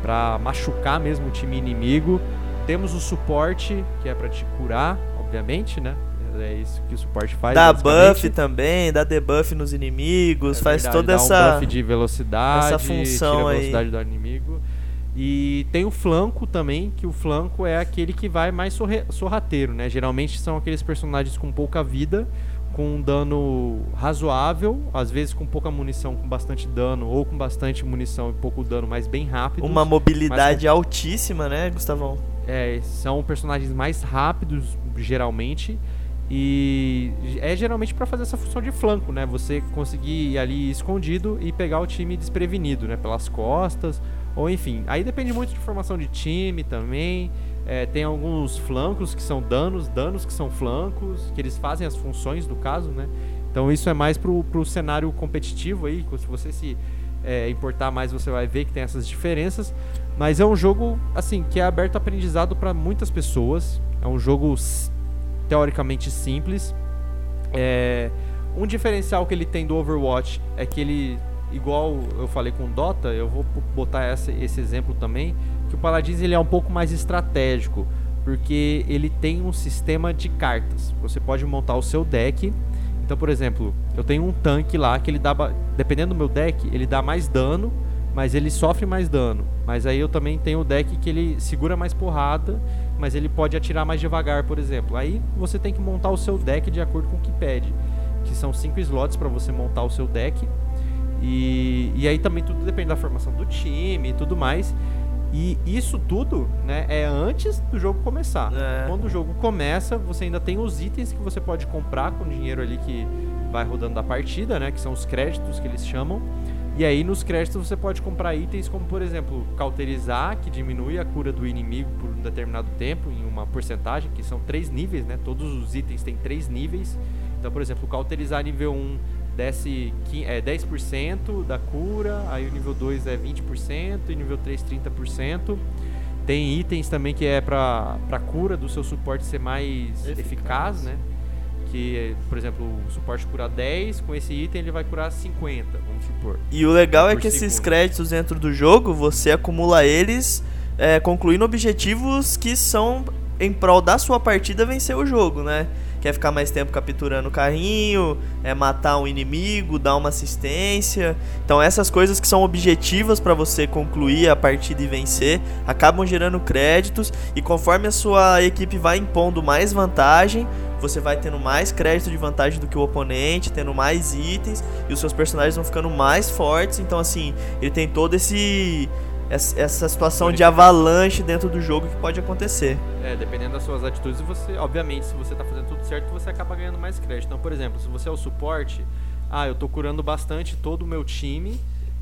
para machucar mesmo o time inimigo. Temos o suporte, que é para te curar, obviamente, né? É isso que o suporte faz. Dá buff também, dá debuff nos inimigos, é faz verdade, toda essa um buff de velocidade, essa função tira a velocidade aí. do inimigo. E tem o flanco também, que o flanco é aquele que vai mais sorrateiro, né? Geralmente são aqueles personagens com pouca vida com um dano razoável, às vezes com pouca munição, com bastante dano, ou com bastante munição e pouco dano, mas bem rápido. Uma mobilidade com... altíssima, né, Gustavão? É, são personagens mais rápidos, geralmente. E é geralmente para fazer essa função de flanco, né? Você conseguir ir ali escondido e pegar o time desprevenido, né? Pelas costas, ou enfim. Aí depende muito de formação de time também. É, tem alguns flancos que são danos, danos que são flancos, que eles fazem as funções do caso, né? Então isso é mais pro, pro cenário competitivo aí, se você se é, importar mais você vai ver que tem essas diferenças. Mas é um jogo, assim, que é aberto a aprendizado para muitas pessoas. É um jogo teoricamente simples. É, um diferencial que ele tem do Overwatch é que ele igual eu falei com Dota, eu vou botar essa, esse exemplo também, que o Paladins ele é um pouco mais estratégico, porque ele tem um sistema de cartas. Você pode montar o seu deck. Então, por exemplo, eu tenho um tanque lá que ele dá, dependendo do meu deck, ele dá mais dano, mas ele sofre mais dano. Mas aí eu também tenho o deck que ele segura mais porrada, mas ele pode atirar mais devagar, por exemplo. Aí você tem que montar o seu deck de acordo com o que pede, que são cinco slots para você montar o seu deck. E, e aí também tudo depende da formação do time e tudo mais. E isso tudo né, é antes do jogo começar. É. Quando o jogo começa, você ainda tem os itens que você pode comprar com dinheiro ali que vai rodando da partida, né? Que são os créditos que eles chamam. E aí nos créditos você pode comprar itens como, por exemplo, cauterizar, que diminui a cura do inimigo por um determinado tempo, em uma porcentagem, que são três níveis, né? Todos os itens têm três níveis. Então, por exemplo, cauterizar nível 1 desce é, 10% da cura, aí o nível 2 é 20% e nível 3 30%. Tem itens também que é para cura do seu suporte ser mais eficaz, eficaz né? Que, por exemplo, o suporte cura 10, com esse item ele vai curar 50, vamos supor. E o legal é que segundo. esses créditos dentro do jogo, você acumula eles é, concluindo objetivos que são em prol da sua partida vencer o jogo, né? Quer ficar mais tempo capturando o carrinho, é matar um inimigo, dar uma assistência. Então essas coisas que são objetivas para você concluir a partida e vencer, acabam gerando créditos e conforme a sua equipe vai impondo mais vantagem, você vai tendo mais crédito de vantagem do que o oponente, tendo mais itens e os seus personagens vão ficando mais fortes. Então assim, ele tem todo esse essa situação de avalanche dentro do jogo que pode acontecer. É, dependendo das suas atitudes, você, obviamente, se você está fazendo tudo certo, você acaba ganhando mais crédito. Então, por exemplo, se você é o suporte, ah, eu estou curando bastante todo o meu time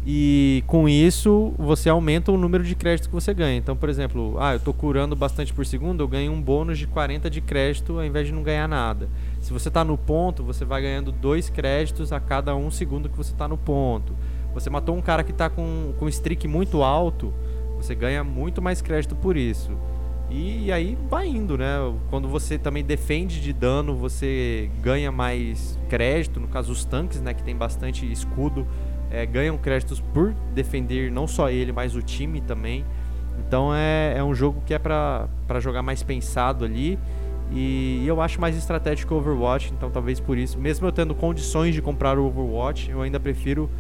e com isso você aumenta o número de créditos que você ganha. Então, por exemplo, ah, eu estou curando bastante por segundo, eu ganho um bônus de 40 de crédito ao invés de não ganhar nada. Se você está no ponto, você vai ganhando dois créditos a cada um segundo que você está no ponto. Você matou um cara que está com, com streak muito alto, você ganha muito mais crédito por isso. E, e, aí vai indo, né? Quando você também defende de dano, você ganha mais crédito. No caso, os tanques, né? Que tem bastante escudo, é, ganham créditos por defender não só ele, mas o time também. Então é, é um jogo que é para jogar mais pensado ali. E, e eu acho mais estratégico o Overwatch, então talvez por isso, mesmo eu tendo condições de comprar o Overwatch, eu ainda prefiro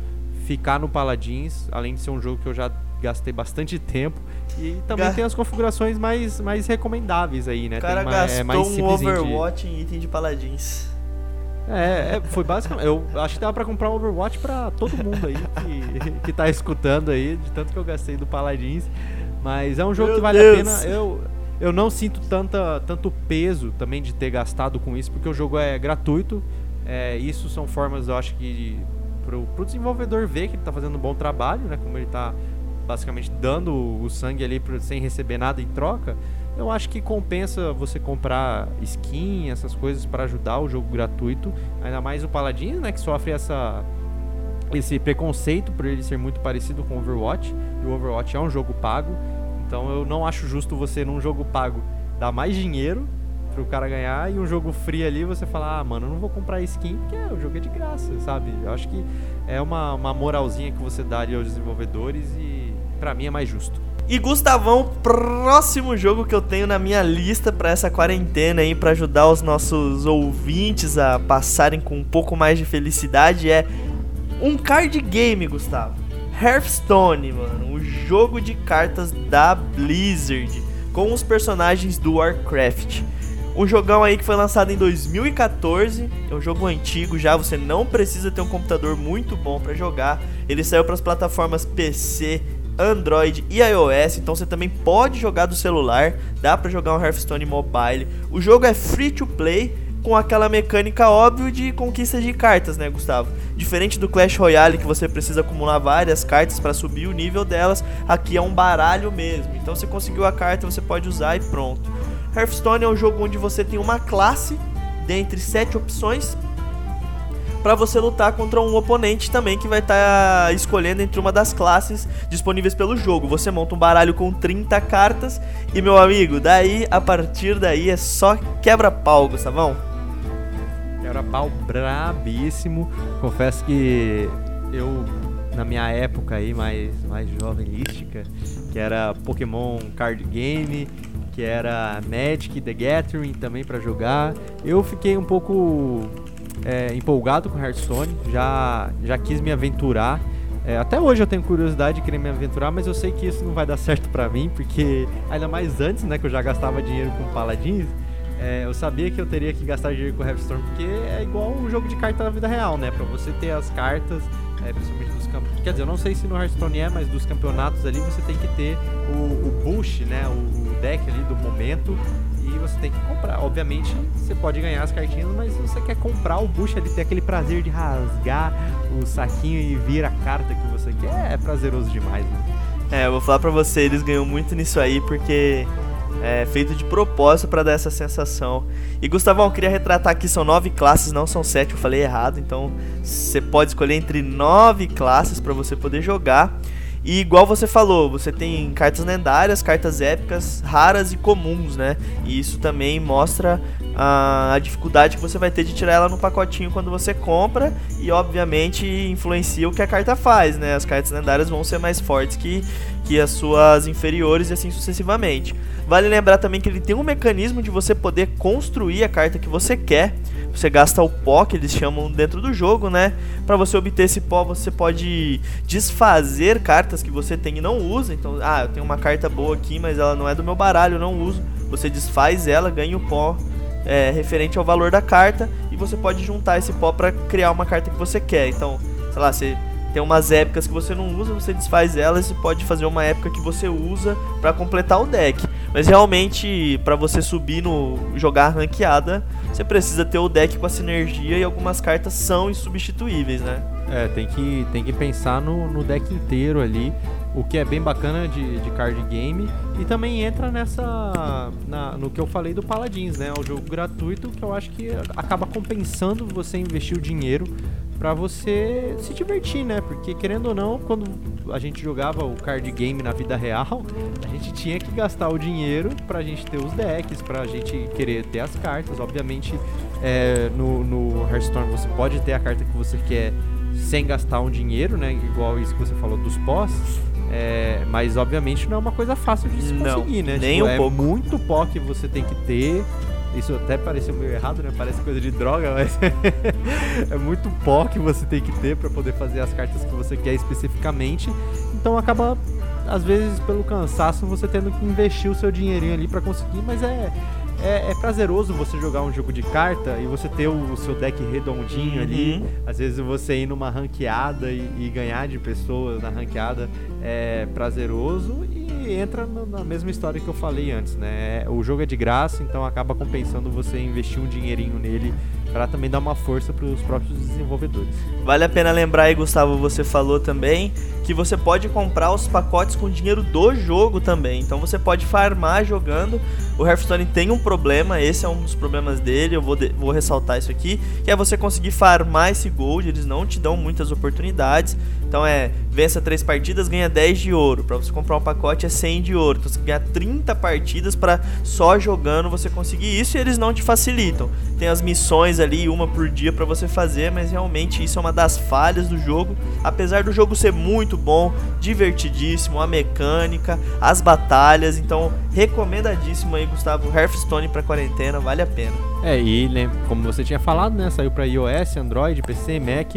ficar no Paladins, além de ser um jogo que eu já gastei bastante tempo. E também Ga tem as configurações mais, mais recomendáveis aí, né? O cara tem gastou é mais um Overwatch de... em item de Paladins. É, é, foi basicamente. Eu acho que dava pra comprar um Overwatch pra todo mundo aí que, que tá escutando aí, de tanto que eu gastei do Paladins. Mas é um jogo Meu que vale Deus. a pena. Eu, eu não sinto tanta, tanto peso também de ter gastado com isso, porque o jogo é gratuito. É, isso são formas, eu acho que pro, pro desenvolvedor ver que ele tá fazendo um bom trabalho, né? Como ele tá basicamente dando o sangue ali pro, sem receber nada em troca. Eu acho que compensa você comprar skin, essas coisas para ajudar o jogo gratuito. Ainda mais o Paladins, né? Que sofre essa, esse preconceito por ele ser muito parecido com Overwatch. E o Overwatch é um jogo pago. Então eu não acho justo você, num jogo pago, dar mais dinheiro pro cara ganhar e um jogo free ali você falar, ah, mano, eu não vou comprar skin porque o jogo é de graça, sabe? Eu acho que é uma, uma moralzinha que você dá ali aos desenvolvedores e para mim é mais justo. E Gustavão, próximo jogo que eu tenho na minha lista para essa quarentena aí para ajudar os nossos ouvintes a passarem com um pouco mais de felicidade é um card game, Gustavo. Hearthstone, mano, o jogo de cartas da Blizzard com os personagens do Warcraft. Um jogão aí que foi lançado em 2014, é um jogo antigo já, você não precisa ter um computador muito bom para jogar. Ele saiu para as plataformas PC, Android e iOS, então você também pode jogar do celular, dá para jogar um Hearthstone Mobile. O jogo é free to play, com aquela mecânica óbvio de conquista de cartas, né, Gustavo? Diferente do Clash Royale que você precisa acumular várias cartas para subir o nível delas, aqui é um baralho mesmo. Então você conseguiu a carta, você pode usar e pronto. Hearthstone é um jogo onde você tem uma classe dentre sete opções para você lutar contra um oponente também que vai estar tá escolhendo entre uma das classes disponíveis pelo jogo. Você monta um baralho com 30 cartas e meu amigo, daí a partir daí é só quebra-pau, Gustavão. Quebra-pau brabíssimo. Confesso que eu na minha época aí, mais, mais jovenlística, que era Pokémon Card Game, que era Magic The Gathering também para jogar. Eu fiquei um pouco é, empolgado com Hearthstone, já, já quis me aventurar. É, até hoje eu tenho curiosidade de querer me aventurar, mas eu sei que isso não vai dar certo pra mim, porque ainda mais antes, né, que eu já gastava dinheiro com paladins, é, eu sabia que eu teria que gastar dinheiro com Hearthstone, porque é igual um jogo de carta na vida real, né? Pra você ter as cartas, é, principalmente dos campeonatos. Quer dizer, eu não sei se no Hearthstone é, mas dos campeonatos ali você tem que ter o, o push, né? O deck ali do momento e você tem que comprar. Obviamente, você pode ganhar as cartinhas, mas se você quer comprar o bucho ali, ter aquele prazer de rasgar o saquinho e vir a carta que você quer, é prazeroso demais, né? É, eu vou falar pra você, eles ganham muito nisso aí, porque é feito de propósito para dar essa sensação. E Gustavão, queria retratar aqui, são nove classes, não são sete, eu falei errado, então você pode escolher entre nove classes para você poder jogar. E igual você falou, você tem cartas lendárias, cartas épicas, raras e comuns, né? E isso também mostra a, a, dificuldade que você vai ter de tirar ela no pacotinho quando você compra e obviamente influencia o que a carta faz, né? As cartas lendárias vão ser mais fortes que, que as suas inferiores e assim sucessivamente. Vale lembrar também que ele tem um mecanismo de você poder construir a carta que você quer. Você gasta o pó que eles chamam dentro do jogo, né? Para você obter esse pó, você pode desfazer cartas que você tem e não usa. Então, ah, eu tenho uma carta boa aqui, mas ela não é do meu baralho, eu não uso. Você desfaz ela, ganha o pó é, referente ao valor da carta e você pode juntar esse pó para criar uma carta que você quer. Então, sei lá, você tem umas épocas que você não usa, você desfaz elas e pode fazer uma época que você usa para completar o deck. Mas realmente, para você subir no jogar ranqueada, você precisa ter o deck com a sinergia e algumas cartas são insubstituíveis, né? É, tem que, tem que pensar no, no deck inteiro ali, o que é bem bacana de, de card game. E também entra nessa. Na, no que eu falei do Paladins, né? É um jogo gratuito que eu acho que acaba compensando você investir o dinheiro para você se divertir, né? Porque querendo ou não, quando a gente jogava o card game na vida real, a gente tinha que gastar o dinheiro pra gente ter os decks, pra gente querer ter as cartas. Obviamente, é, no, no Hearthstone você pode ter a carta que você quer sem gastar um dinheiro, né? Igual isso que você falou dos pós. É, mas obviamente não é uma coisa fácil de se conseguir, não, né? Nem tipo, um é pouco. muito pó que você tem que ter isso até pareceu meio errado, né? Parece coisa de droga, mas é muito pó que você tem que ter para poder fazer as cartas que você quer especificamente. Então acaba às vezes pelo cansaço você tendo que investir o seu dinheirinho ali para conseguir, mas é é, é, prazeroso você jogar um jogo de carta e você ter o, o seu deck redondinho uhum. ali. Às vezes você ir numa ranqueada e, e, ganhar de pessoas na ranqueada é prazeroso e entra na mesma história que eu falei antes, né? O jogo é de graça, então acaba compensando você investir um dinheirinho nele para também dar uma força para os próprios desenvolvedores. Vale a pena lembrar aí, Gustavo, você falou também que você pode comprar os pacotes com dinheiro do jogo também. Então você pode farmar jogando. O Hearthstone tem um problema, esse é um dos problemas dele, eu vou, de, vou ressaltar isso aqui, que é você conseguir farmar esse gold, eles não te dão muitas oportunidades. Então é, vença três partidas, ganha 10 de ouro. Para você comprar um pacote é 100 de ouro. Então você ganha 30 partidas para só jogando você conseguir isso e eles não te facilitam. Tem as missões ali, uma por dia para você fazer, mas realmente isso é uma das falhas do jogo. Apesar do jogo ser muito bom, divertidíssimo, a mecânica, as batalhas, então recomendadíssimo aí, Gustavo, Hearthstone para quarentena, vale a pena. É, e como você tinha falado, né, saiu para iOS, Android, PC, Mac.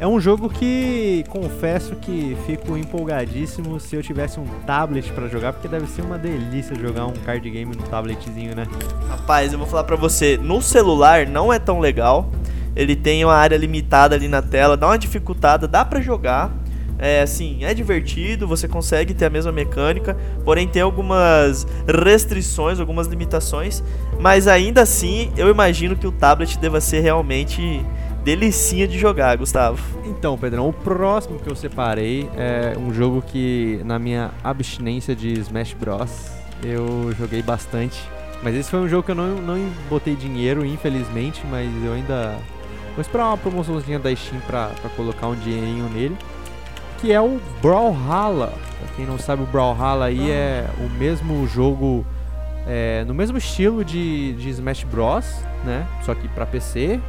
É um jogo que confesso que fico empolgadíssimo se eu tivesse um tablet para jogar, porque deve ser uma delícia jogar um card game no tabletzinho, né? Rapaz, eu vou falar pra você, no celular não é tão legal. Ele tem uma área limitada ali na tela, dá uma dificultada, dá para jogar. É assim, é divertido, você consegue ter a mesma mecânica, porém tem algumas restrições, algumas limitações, mas ainda assim eu imagino que o tablet deva ser realmente delicinha de jogar, Gustavo. Então, Pedrão, o próximo que eu separei é um jogo que na minha abstinência de Smash Bros. eu joguei bastante. Mas esse foi um jogo que eu não, não botei dinheiro, infelizmente, mas eu ainda vou esperar uma promoçãozinha da Steam pra, pra colocar um dinheirinho nele. Que é o Brawlhalla. Pra quem não sabe, o Brawlhalla aí é o mesmo jogo é, no mesmo estilo de, de Smash Bros, né? Só que para PC,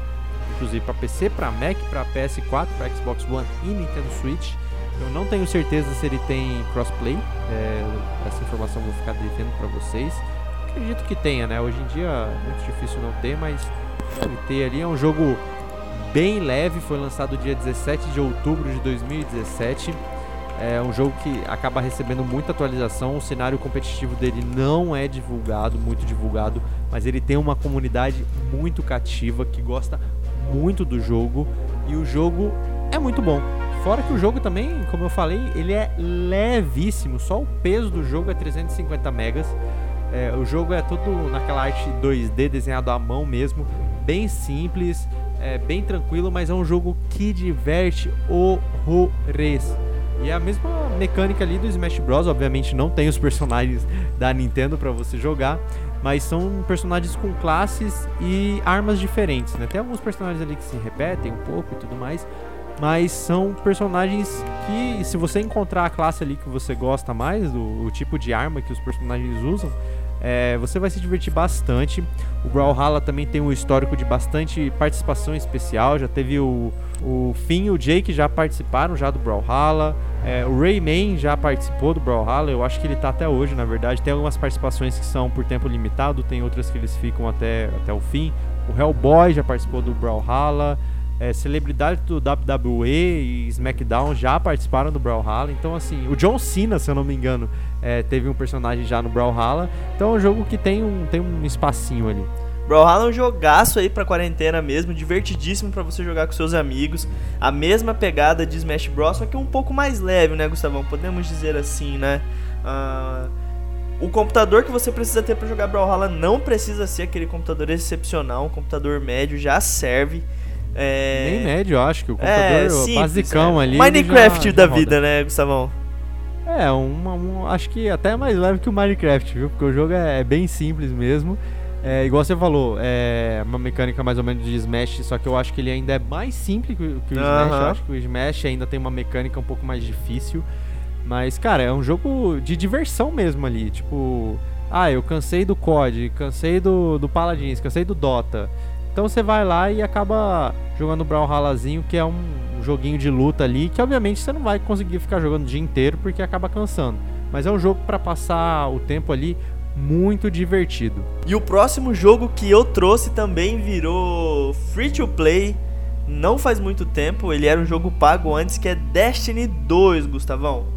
inclusive para PC, para Mac, para PS4, para Xbox One e Nintendo Switch. Eu não tenho certeza se ele tem crossplay. É, essa informação eu vou ficar devendo para vocês. Acredito que tenha, né? Hoje em dia é muito difícil não ter, mas deve ter ali. É um jogo bem leve, foi lançado dia 17 de outubro de 2017. É um jogo que acaba recebendo muita atualização. O cenário competitivo dele não é divulgado, muito divulgado, mas ele tem uma comunidade muito cativa que gosta muito do jogo e o jogo é muito bom. Fora que o jogo também, como eu falei, ele é levíssimo. Só o peso do jogo é 350 megas. É, o jogo é tudo naquela arte 2D desenhado à mão mesmo, bem simples, é, bem tranquilo, mas é um jogo que diverte horrores. E é a mesma mecânica ali do Smash Bros. Obviamente não tem os personagens da Nintendo para você jogar, mas são personagens com classes e armas diferentes, né? Tem alguns personagens ali que se repetem um pouco e tudo mais, mas são personagens que, se você encontrar a classe ali que você gosta mais, o, o tipo de arma que os personagens usam, é, você vai se divertir bastante. O Brawlhalla também tem um histórico de bastante participação especial. Já teve o, o Finn e o Jake já participaram já do Brawlhalla. É, o Rayman já participou do Brawlhalla. Eu acho que ele está até hoje, na verdade. Tem algumas participações que são por tempo limitado, tem outras que eles ficam até, até o fim. O Hellboy já participou do Brawlhalla. É, celebridades do WWE e SmackDown já participaram do Brawlhalla. Então, assim, o John Cena, se eu não me engano, é, teve um personagem já no Brawlhalla. Então é um jogo que tem um, tem um espacinho ali. Brawlhalla é um jogaço aí pra quarentena mesmo, divertidíssimo para você jogar com seus amigos. A mesma pegada de Smash Bros, só que um pouco mais leve, né, Gustavão? Podemos dizer assim, né? Uh, o computador que você precisa ter para jogar Brawlhalla não precisa ser aquele computador excepcional, um computador médio já serve. É... Nem médio, acho que o computador é, simples, basicão é. ali. Minecraft já, da já vida, né, Gustavão? É, uma, um, acho que até mais leve que o Minecraft, viu? Porque o jogo é, é bem simples mesmo. É, igual você falou, é uma mecânica mais ou menos de Smash, só que eu acho que ele ainda é mais simples que, que o Smash. Eu acho que o Smash ainda tem uma mecânica um pouco mais difícil. Mas, cara, é um jogo de diversão mesmo ali. Tipo, ah, eu cansei do COD, cansei do, do Paladins, cansei do Dota. Então você vai lá e acaba jogando o Brawlhallazinho, que é um joguinho de luta ali, que obviamente você não vai conseguir ficar jogando o dia inteiro porque acaba cansando. Mas é um jogo para passar o tempo ali muito divertido. E o próximo jogo que eu trouxe também virou free to play. Não faz muito tempo, ele era um jogo pago antes, que é Destiny 2, Gustavão.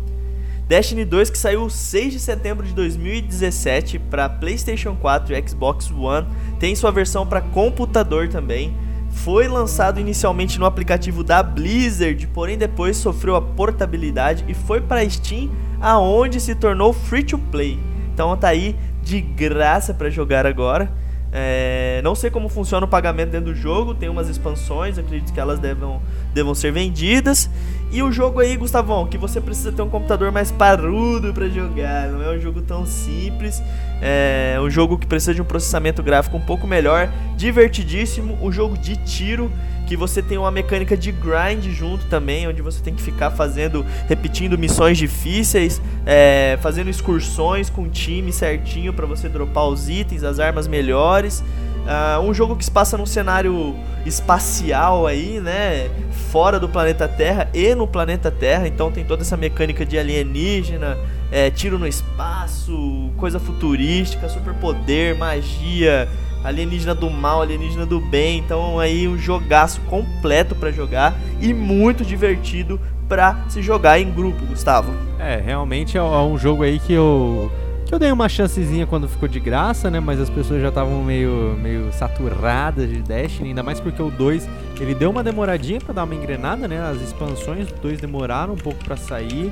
Destiny 2 que saiu 6 de setembro de 2017 para PlayStation 4 e Xbox One, tem sua versão para computador também. Foi lançado inicialmente no aplicativo da Blizzard, porém depois sofreu a portabilidade e foi para Steam, aonde se tornou free to play. Então tá aí de graça para jogar agora. É, não sei como funciona o pagamento dentro do jogo, tem umas expansões, acredito que elas devam, devam ser vendidas. E o jogo aí, Gustavão, que você precisa ter um computador mais parudo para jogar, não é um jogo tão simples, é um jogo que precisa de um processamento gráfico um pouco melhor, divertidíssimo, um jogo de tiro que você tem uma mecânica de grind junto também, onde você tem que ficar fazendo, repetindo missões difíceis, é, fazendo excursões com o time certinho para você dropar os itens, as armas melhores. Uh, um jogo que se passa num cenário espacial aí, né? Fora do planeta Terra e no planeta Terra, então tem toda essa mecânica de alienígena, é, tiro no espaço, coisa futurística, superpoder, magia, alienígena do mal, alienígena do bem. Então aí um jogaço completo para jogar e muito divertido para se jogar em grupo, Gustavo. É, realmente é um jogo aí que eu que eu dei uma chancezinha quando ficou de graça, né? Mas as pessoas já estavam meio, meio saturadas de Destiny, ainda mais porque o 2 ele deu uma demoradinha para dar uma engrenada, né? As expansões do 2 demoraram um pouco para sair.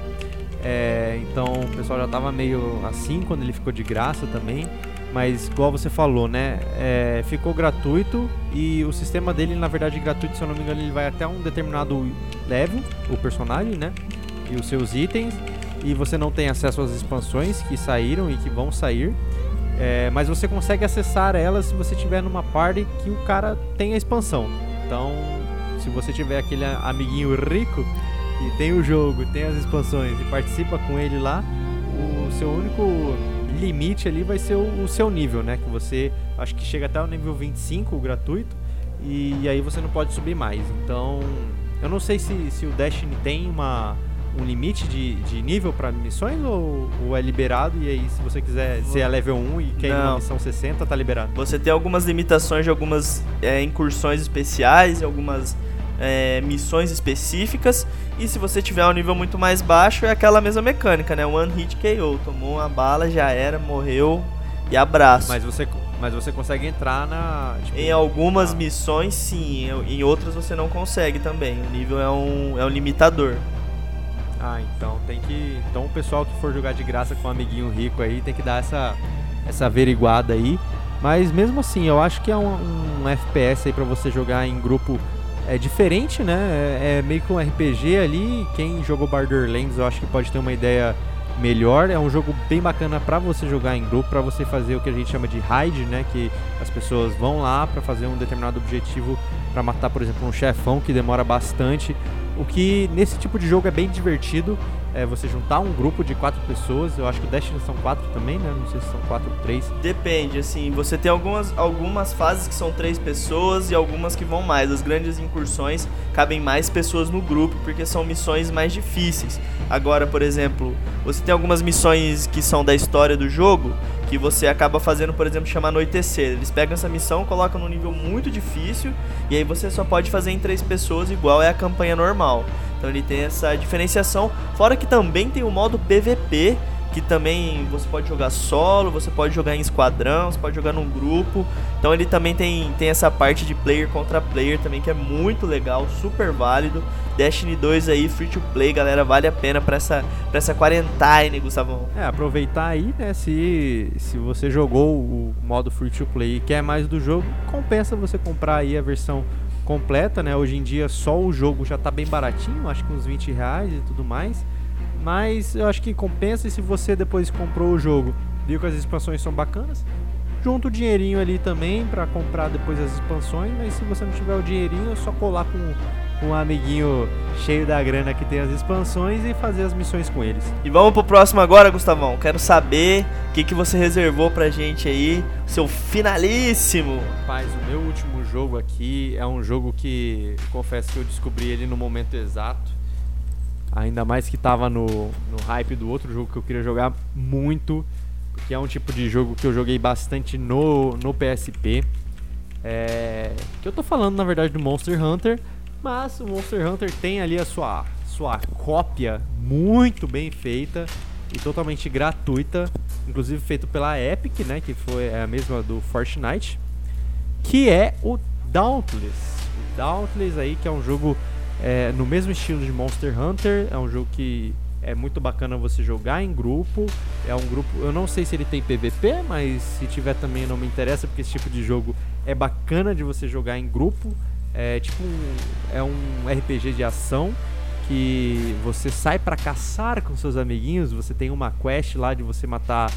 É, então o pessoal já tava meio assim quando ele ficou de graça também. Mas igual você falou, né? É, ficou gratuito e o sistema dele, na verdade, gratuito, se eu não me engano, ele vai até um determinado level, o personagem, né? E os seus itens e você não tem acesso às expansões que saíram e que vão sair. É, mas você consegue acessar elas se você tiver numa party que o cara tem a expansão. Então, se você tiver aquele amiguinho rico que tem o jogo, tem as expansões e participa com ele lá, o seu único limite ali vai ser o, o seu nível, né? Que você acho que chega até o nível 25, o gratuito, e, e aí você não pode subir mais. Então, eu não sei se, se o Destiny tem uma um limite de, de nível para missões ou, ou, é liberado e aí se você quiser ser a level 1 e quer ir numa missão 60, tá liberado? Você tem algumas limitações de algumas é, incursões especiais, algumas é, missões específicas e se você tiver um nível muito mais baixo é aquela mesma mecânica, né? One hit KO, tomou uma bala, já era, morreu e abraço. Mas você mas você consegue entrar na. Tipo, em algumas na... missões, sim. Em outras você não consegue também. O nível é um, é um limitador. Ah, então tem que. Então o pessoal que for jogar de graça com um amiguinho rico aí tem que dar essa, essa averiguada aí. Mas mesmo assim, eu acho que é um, um FPS aí para você jogar em grupo é diferente, né? É, é, meio que um RPG ali. Quem jogou Borderlands eu acho que pode ter uma ideia melhor. É um jogo bem bacana para você jogar em grupo, para você fazer o que a gente chama de raid, né? Que as pessoas vão lá para fazer um determinado objetivo, para matar, por exemplo, um chefão que demora bastante. O que nesse tipo de jogo é bem divertido é você juntar um grupo de quatro pessoas. Eu acho que o Destiny são quatro também, né? Não sei se são quatro ou três. Depende, assim, você tem algumas, algumas fases que são três pessoas e algumas que vão mais. As grandes incursões cabem mais pessoas no grupo, porque são missões mais difíceis. Agora, por exemplo, você tem algumas missões que são da história do jogo, que você acaba fazendo, por exemplo, chamar anoitecer. Eles pegam essa missão, colocam num nível muito difícil, e aí você só pode fazer em três pessoas, igual é a campanha normal. Então ele tem essa diferenciação. Fora que também tem o modo PVP, que também você pode jogar solo, você pode jogar em esquadrão, você pode jogar num grupo. Então ele também tem, tem essa parte de player contra player também que é muito legal, super válido. Destiny 2 aí, free to play, galera, vale a pena pra essa, pra essa quarentine, Gustavão. É, aproveitar aí, né, se, se você jogou o modo free to play e quer mais do jogo, compensa você comprar aí a versão completa, né? Hoje em dia só o jogo já tá bem baratinho, acho que uns 20 reais e tudo mais. Mas eu acho que compensa e se você depois comprou o jogo, viu que as expansões são bacanas, junta o dinheirinho ali também para comprar depois as expansões, mas se você não tiver o dinheirinho, é só colar com um amiguinho cheio da grana que tem as expansões e fazer as missões com eles. E vamos pro próximo agora, Gustavão. Quero saber o que, que você reservou pra gente aí, seu finalíssimo. Rapaz, o meu último jogo aqui é um jogo que confesso que eu descobri ele no momento exato. Ainda mais que tava no, no hype do outro jogo que eu queria jogar muito. Porque é um tipo de jogo que eu joguei bastante no, no PSP. É, que eu tô falando, na verdade, do Monster Hunter mas o Monster Hunter tem ali a sua, sua cópia muito bem feita e totalmente gratuita, inclusive feito pela Epic, né, que foi a mesma do Fortnite, que é o Dauntless. O Dauntless aí que é um jogo é, no mesmo estilo de Monster Hunter, é um jogo que é muito bacana você jogar em grupo. É um grupo, eu não sei se ele tem PVP, mas se tiver também não me interessa, porque esse tipo de jogo é bacana de você jogar em grupo. É tipo um, é um RPG de ação que você sai para caçar com seus amiguinhos, você tem uma quest lá de você matar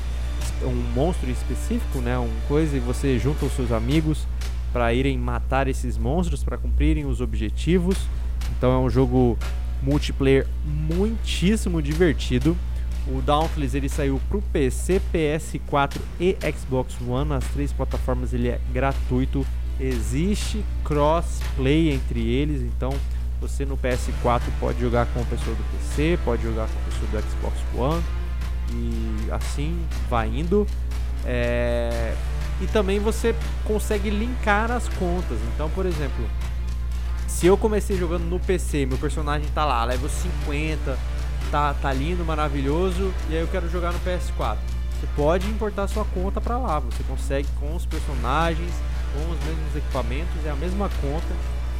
um monstro específico, né, um coisa e você junta os seus amigos para irem matar esses monstros para cumprirem os objetivos. Então é um jogo multiplayer muitíssimo divertido. O Dauntless ele saiu pro PC, PS4 e Xbox One, nas três plataformas ele é gratuito existe crossplay entre eles, então você no PS4 pode jogar com a pessoa do PC, pode jogar com a pessoa do Xbox One e assim vai indo. É... E também você consegue linkar as contas. Então, por exemplo, se eu comecei jogando no PC, meu personagem tá lá, level 50, tá, tá lindo, maravilhoso, e aí eu quero jogar no PS4. Você pode importar sua conta para lá, você consegue com os personagens, com os mesmos equipamentos, é a mesma conta,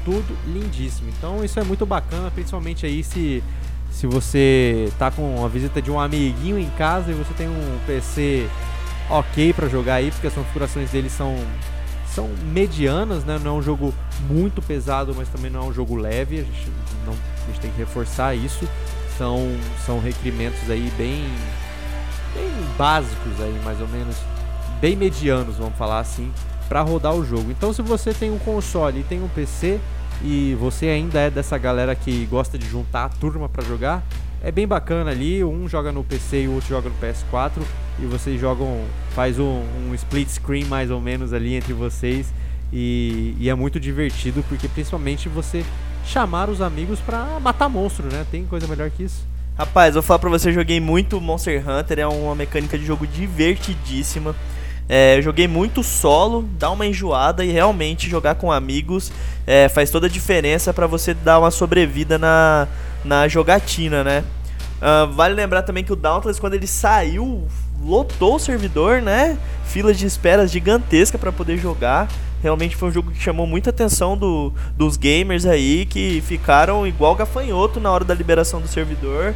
tudo lindíssimo. Então isso é muito bacana, principalmente aí se, se você tá com a visita de um amiguinho em casa e você tem um PC ok para jogar aí, porque as configurações dele são são medianas, né? Não é um jogo muito pesado, mas também não é um jogo leve. A gente, não, a gente tem que reforçar isso. São, são requerimentos aí bem, bem básicos aí, mais ou menos, bem medianos, vamos falar assim, para rodar o jogo. Então, se você tem um console e tem um PC e você ainda é dessa galera que gosta de juntar a turma para jogar, é bem bacana ali. Um joga no PC e o outro joga no PS4 e vocês jogam, faz um, um split screen mais ou menos ali entre vocês e, e, é muito divertido porque principalmente você chamar os amigos para matar monstro, né? Tem coisa melhor que isso. Rapaz, vou falar pra você, joguei muito Monster Hunter, é uma mecânica de jogo divertidíssima. É, joguei muito solo, dá uma enjoada e realmente jogar com amigos é, faz toda a diferença para você dar uma sobrevida na, na jogatina, né? Uh, vale lembrar também que o Dauntless, quando ele saiu, lotou o servidor, né? Filas de espera gigantesca para poder jogar. Realmente foi um jogo que chamou muita atenção do, dos gamers aí, que ficaram igual gafanhoto na hora da liberação do servidor.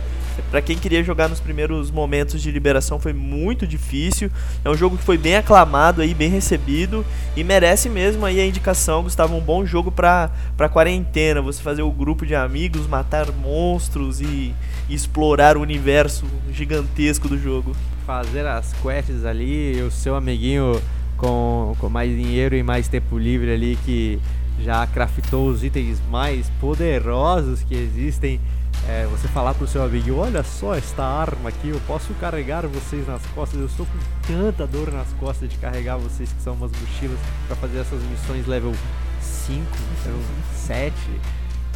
Para quem queria jogar nos primeiros momentos de liberação foi muito difícil. É um jogo que foi bem aclamado aí, bem recebido e merece mesmo aí a indicação, Gustavo, um bom jogo para para quarentena, você fazer o grupo de amigos, matar monstros e, e explorar o universo gigantesco do jogo. Fazer as quests ali, o seu amiguinho com, com mais dinheiro e mais tempo livre ali que já craftou os itens mais poderosos que existem é, você falar pro seu amigo, olha só esta arma aqui, eu posso carregar vocês nas costas, eu estou com tanta dor nas costas de carregar vocês que são umas mochilas para fazer essas missões level 5, level 7.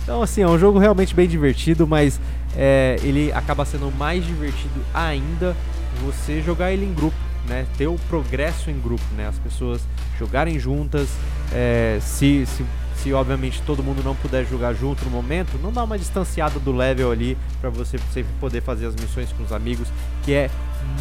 Então assim, é um jogo realmente bem divertido, mas é, ele acaba sendo mais divertido ainda você jogar ele em grupo, né? Ter o progresso em grupo, né? As pessoas jogarem juntas, é, se, se se obviamente todo mundo não puder jogar junto no momento, não dá uma distanciada do level ali para você sempre poder fazer as missões com os amigos, que é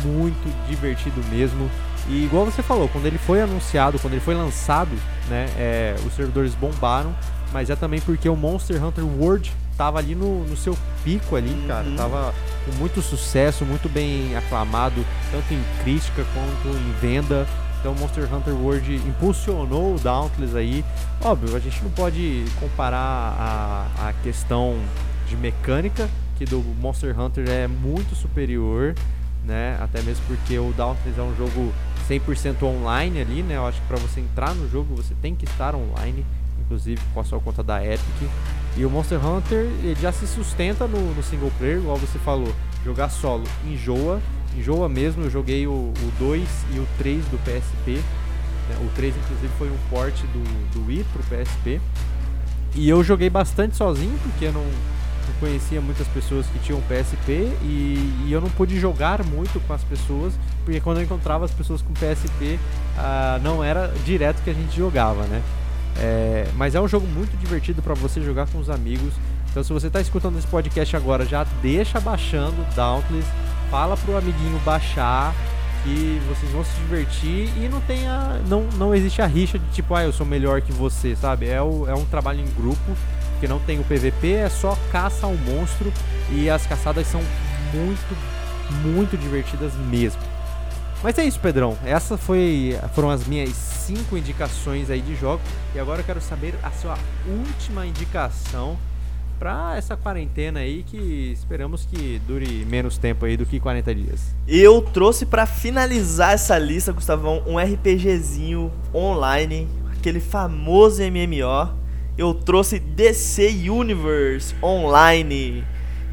muito divertido mesmo. E igual você falou, quando ele foi anunciado, quando ele foi lançado, né, é, os servidores bombaram, mas é também porque o Monster Hunter World tava ali no, no seu pico ali, uhum. cara, tava com muito sucesso, muito bem aclamado, tanto em crítica quanto em venda. Então Monster Hunter World impulsionou o Dauntless aí. Óbvio, a gente não pode comparar a, a questão de mecânica, que do Monster Hunter é muito superior, né? Até mesmo porque o Dauntless é um jogo 100% online ali, né? Eu acho que para você entrar no jogo você tem que estar online, inclusive com a sua conta da Epic. E o Monster Hunter ele já se sustenta no, no single player, igual você falou. Jogar solo enjoa, enjoa mesmo. Eu joguei o, 2 e o 3 do PSP. Né? O 3, inclusive, foi um port do, do Wii pro PSP. E eu joguei bastante sozinho, porque eu não, não conhecia muitas pessoas que tinham PSP e, e, eu não pude jogar muito com as pessoas, porque quando eu encontrava as pessoas com PSP, ah, não era direto que a gente jogava, né? É, mas é um jogo muito divertido para você jogar com os amigos. Então, se você está escutando esse podcast agora, já deixa baixando Dauntless fala pro amiguinho baixar que vocês vão se divertir e não tenha não, não existe a rixa de tipo, ah, eu sou melhor que você, sabe? É, o, é um trabalho em grupo que não tem o PVP, é só caça ao monstro e as caçadas são muito, muito divertidas mesmo. Mas é isso, Pedrão. Essas foi, foram as minhas cinco indicações aí de jogo. E agora eu quero saber a sua última indicação para essa quarentena aí que esperamos que dure menos tempo aí do que 40 dias. Eu trouxe para finalizar essa lista, Gustavão, um RPGzinho online, aquele famoso MMO. Eu trouxe DC Universe Online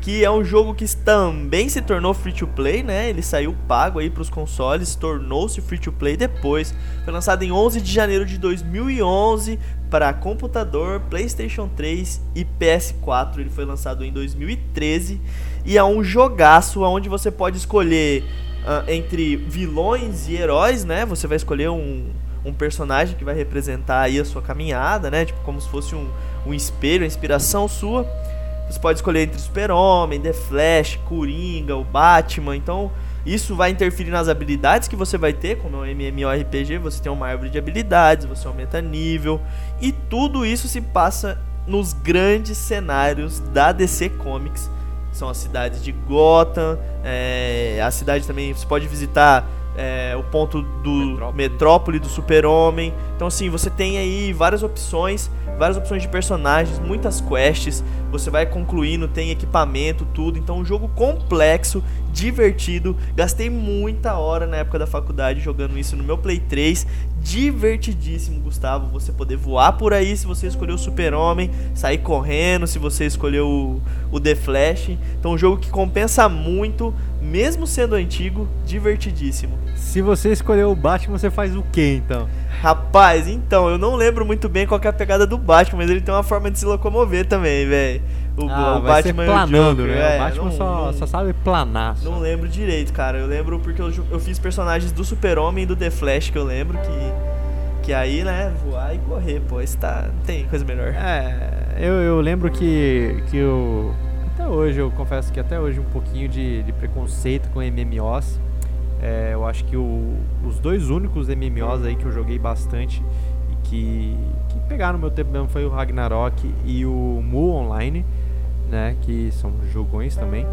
que é um jogo que também se tornou free to play, né? Ele saiu pago aí para os consoles, tornou-se free to play depois. Foi lançado em 11 de janeiro de 2011 para computador, PlayStation 3 e PS4. Ele foi lançado em 2013 e é um jogaço onde você pode escolher uh, entre vilões e heróis, né? Você vai escolher um, um personagem que vai representar aí a sua caminhada, né? Tipo como se fosse um, um espelho, a inspiração sua. Você pode escolher entre Super-Homem, The Flash, Coringa, o Batman. Então, isso vai interferir nas habilidades que você vai ter, como é um MMORPG, você tem uma árvore de habilidades, você aumenta nível. E tudo isso se passa nos grandes cenários da DC Comics. São as cidades de Gotham, é, a cidade também, você pode visitar é, o ponto do Metrópole, Metrópole do Super-Homem. Então, assim, você tem aí várias opções, várias opções de personagens, muitas quests. Você vai concluindo, tem equipamento, tudo. Então, um jogo complexo, divertido. Gastei muita hora na época da faculdade jogando isso no meu Play 3 divertidíssimo, Gustavo. Você poder voar por aí se você escolheu o Super-Homem, sair correndo se você escolheu o, o The Flash. Então, um jogo que compensa muito, mesmo sendo antigo, divertidíssimo. Se você escolheu o Batman, você faz o que então? Rapaz, então, eu não lembro muito bem qual é a pegada do Batman, mas ele tem uma forma de se locomover também, velho. O, Ah, o Batman planando, o Joker, né? é, o Batman não- só, não- só sabe planar. só. Não lembro direito, cara. Eu lembro porque eu, eu fiz personagens do Super-Homem e do The Flash, que eu lembro que. Que aí, né, voar e correr, pô. Esse tá. Não tem coisa melhor. É, eu, eu lembro que, que eu. Até hoje, eu confesso que até hoje um pouquinho de, de preconceito com MMOs. É, eu acho que o- os dois únicos MMOs aí que eu joguei bastante e que, que pegaram meu tempo mesmo foi o Ragnarok e o Mu Online, né? Que são jogões também.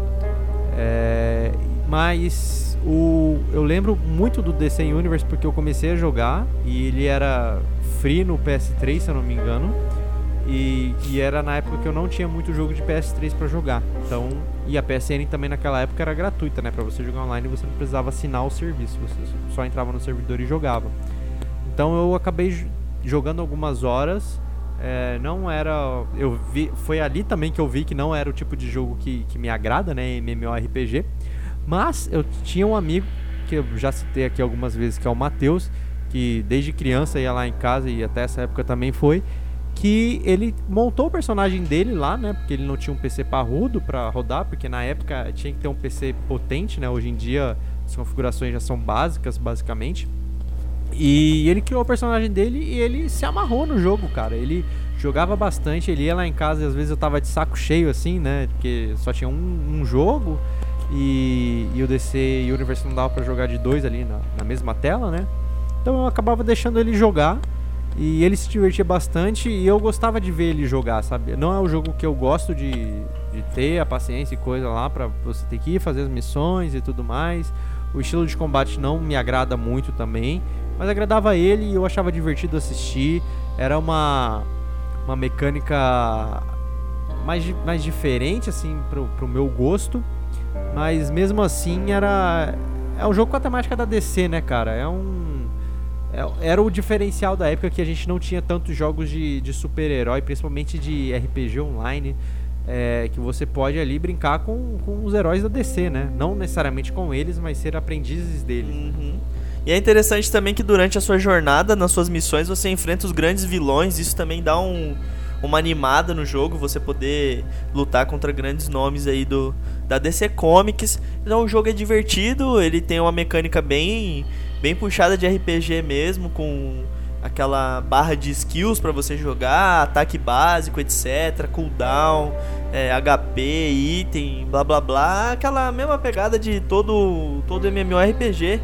É, mas o, eu lembro muito do DC Universe porque eu comecei a jogar e ele era free no PS3, se eu não me engano. E, e era na época que eu não tinha muito jogo de PS3 pra jogar. Então, e a PSN também naquela época era gratuita, né? Pra você jogar online você não precisava assinar o serviço, você só entrava no servidor e jogava. Então eu acabei jogando algumas horas. É, não era. Eu vi. Foi ali também que eu vi que não era o tipo de jogo que, que me agrada, né? MMORPG. Mas eu tinha um amigo que eu já citei aqui algumas vezes, que é o Matheus, que desde criança ia lá em casa e até essa época também foi. Que ele montou o personagem dele lá, né? Porque ele não tinha um PC parrudo pra rodar, porque na época tinha que ter um PC potente, né? Hoje em dia as configurações já são básicas, basicamente. E ele criou o personagem dele e ele se amarrou no jogo, cara. Ele jogava bastante, ele ia lá em casa e às vezes eu tava de saco cheio assim, né? Porque só tinha um, um jogo e, e o DC Universe não dava pra jogar de dois ali na, na mesma tela, né? Então eu acabava deixando ele jogar e ele se divertia bastante e eu gostava de ver ele jogar, sabe? Não é o jogo que eu gosto de, de ter a paciência e coisa lá pra você ter que ir fazer as missões e tudo mais. O estilo de combate não me agrada muito também, mas agradava ele e eu achava divertido assistir. Era uma, uma mecânica mais, mais diferente, assim, pro, pro meu gosto. Mas mesmo assim era. É um jogo com a temática da DC, né, cara? É um. é- Era o diferencial da época que a gente não tinha tantos jogos de, de super-herói, principalmente de RPG online, é, que você pode ali brincar com, com os heróis da DC, né? Não necessariamente com eles, mas ser aprendizes deles. Uhum. E é interessante também que durante a sua jornada, nas suas missões, você enfrenta os grandes vilões. Isso também dá um, uma animada no jogo, você poder lutar contra grandes nomes aí do da DC Comics. Então o jogo é divertido, ele tem uma mecânica bem bem puxada de RPG mesmo, com aquela barra de skills pra você jogar, ataque básico, etc, cooldown, é, HP, item, blá blá blá, aquela mesma pegada de todo todo MMORPG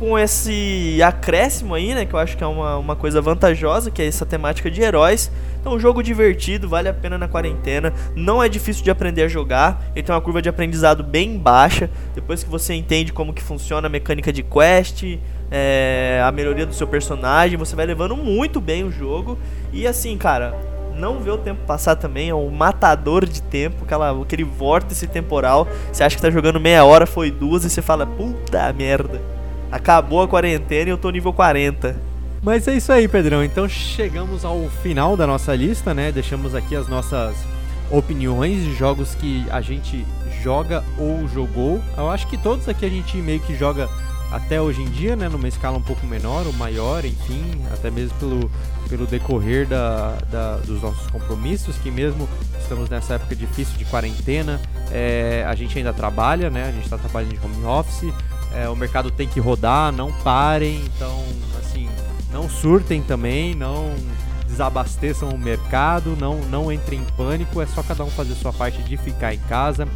com esse acréscimo aí, né? Que eu acho que é uma, uma coisa vantajosa, que é essa temática de heróis. Então, um jogo divertido, vale a pena na quarentena. Não é difícil de aprender a jogar. Ele tem uma curva de aprendizado bem baixa. Depois que você entende como que funciona a mecânica de quest, é, a melhoria do seu personagem, você vai levando muito bem o jogo. E assim, cara, não vê o tempo passar também, é um matador de tempo, aquela, aquele vórtice temporal. Você acha que tá jogando meia hora, foi duas, e você fala, puta merda. Acabou a quarentena e eu tô nível 40. Mas é isso aí, Pedrão. Então chegamos ao final da nossa lista, né? Deixamos aqui as nossas opiniões de jogos que a gente joga ou jogou. Eu acho que todos aqui a gente meio que joga até hoje em dia, né? Numa escala um pouco menor ou maior, enfim, até mesmo pelo, pelo decorrer da, da- dos nossos compromissos, que mesmo estamos nessa época difícil de quarentena, é, a gente ainda trabalha, né? A gente está trabalhando de home office, é, o mercado tem que rodar, não parem, então, assim, não surtem também, não desabasteçam o mercado, não, não entrem em pânico, é só cada um fazer sua parte de ficar em casa,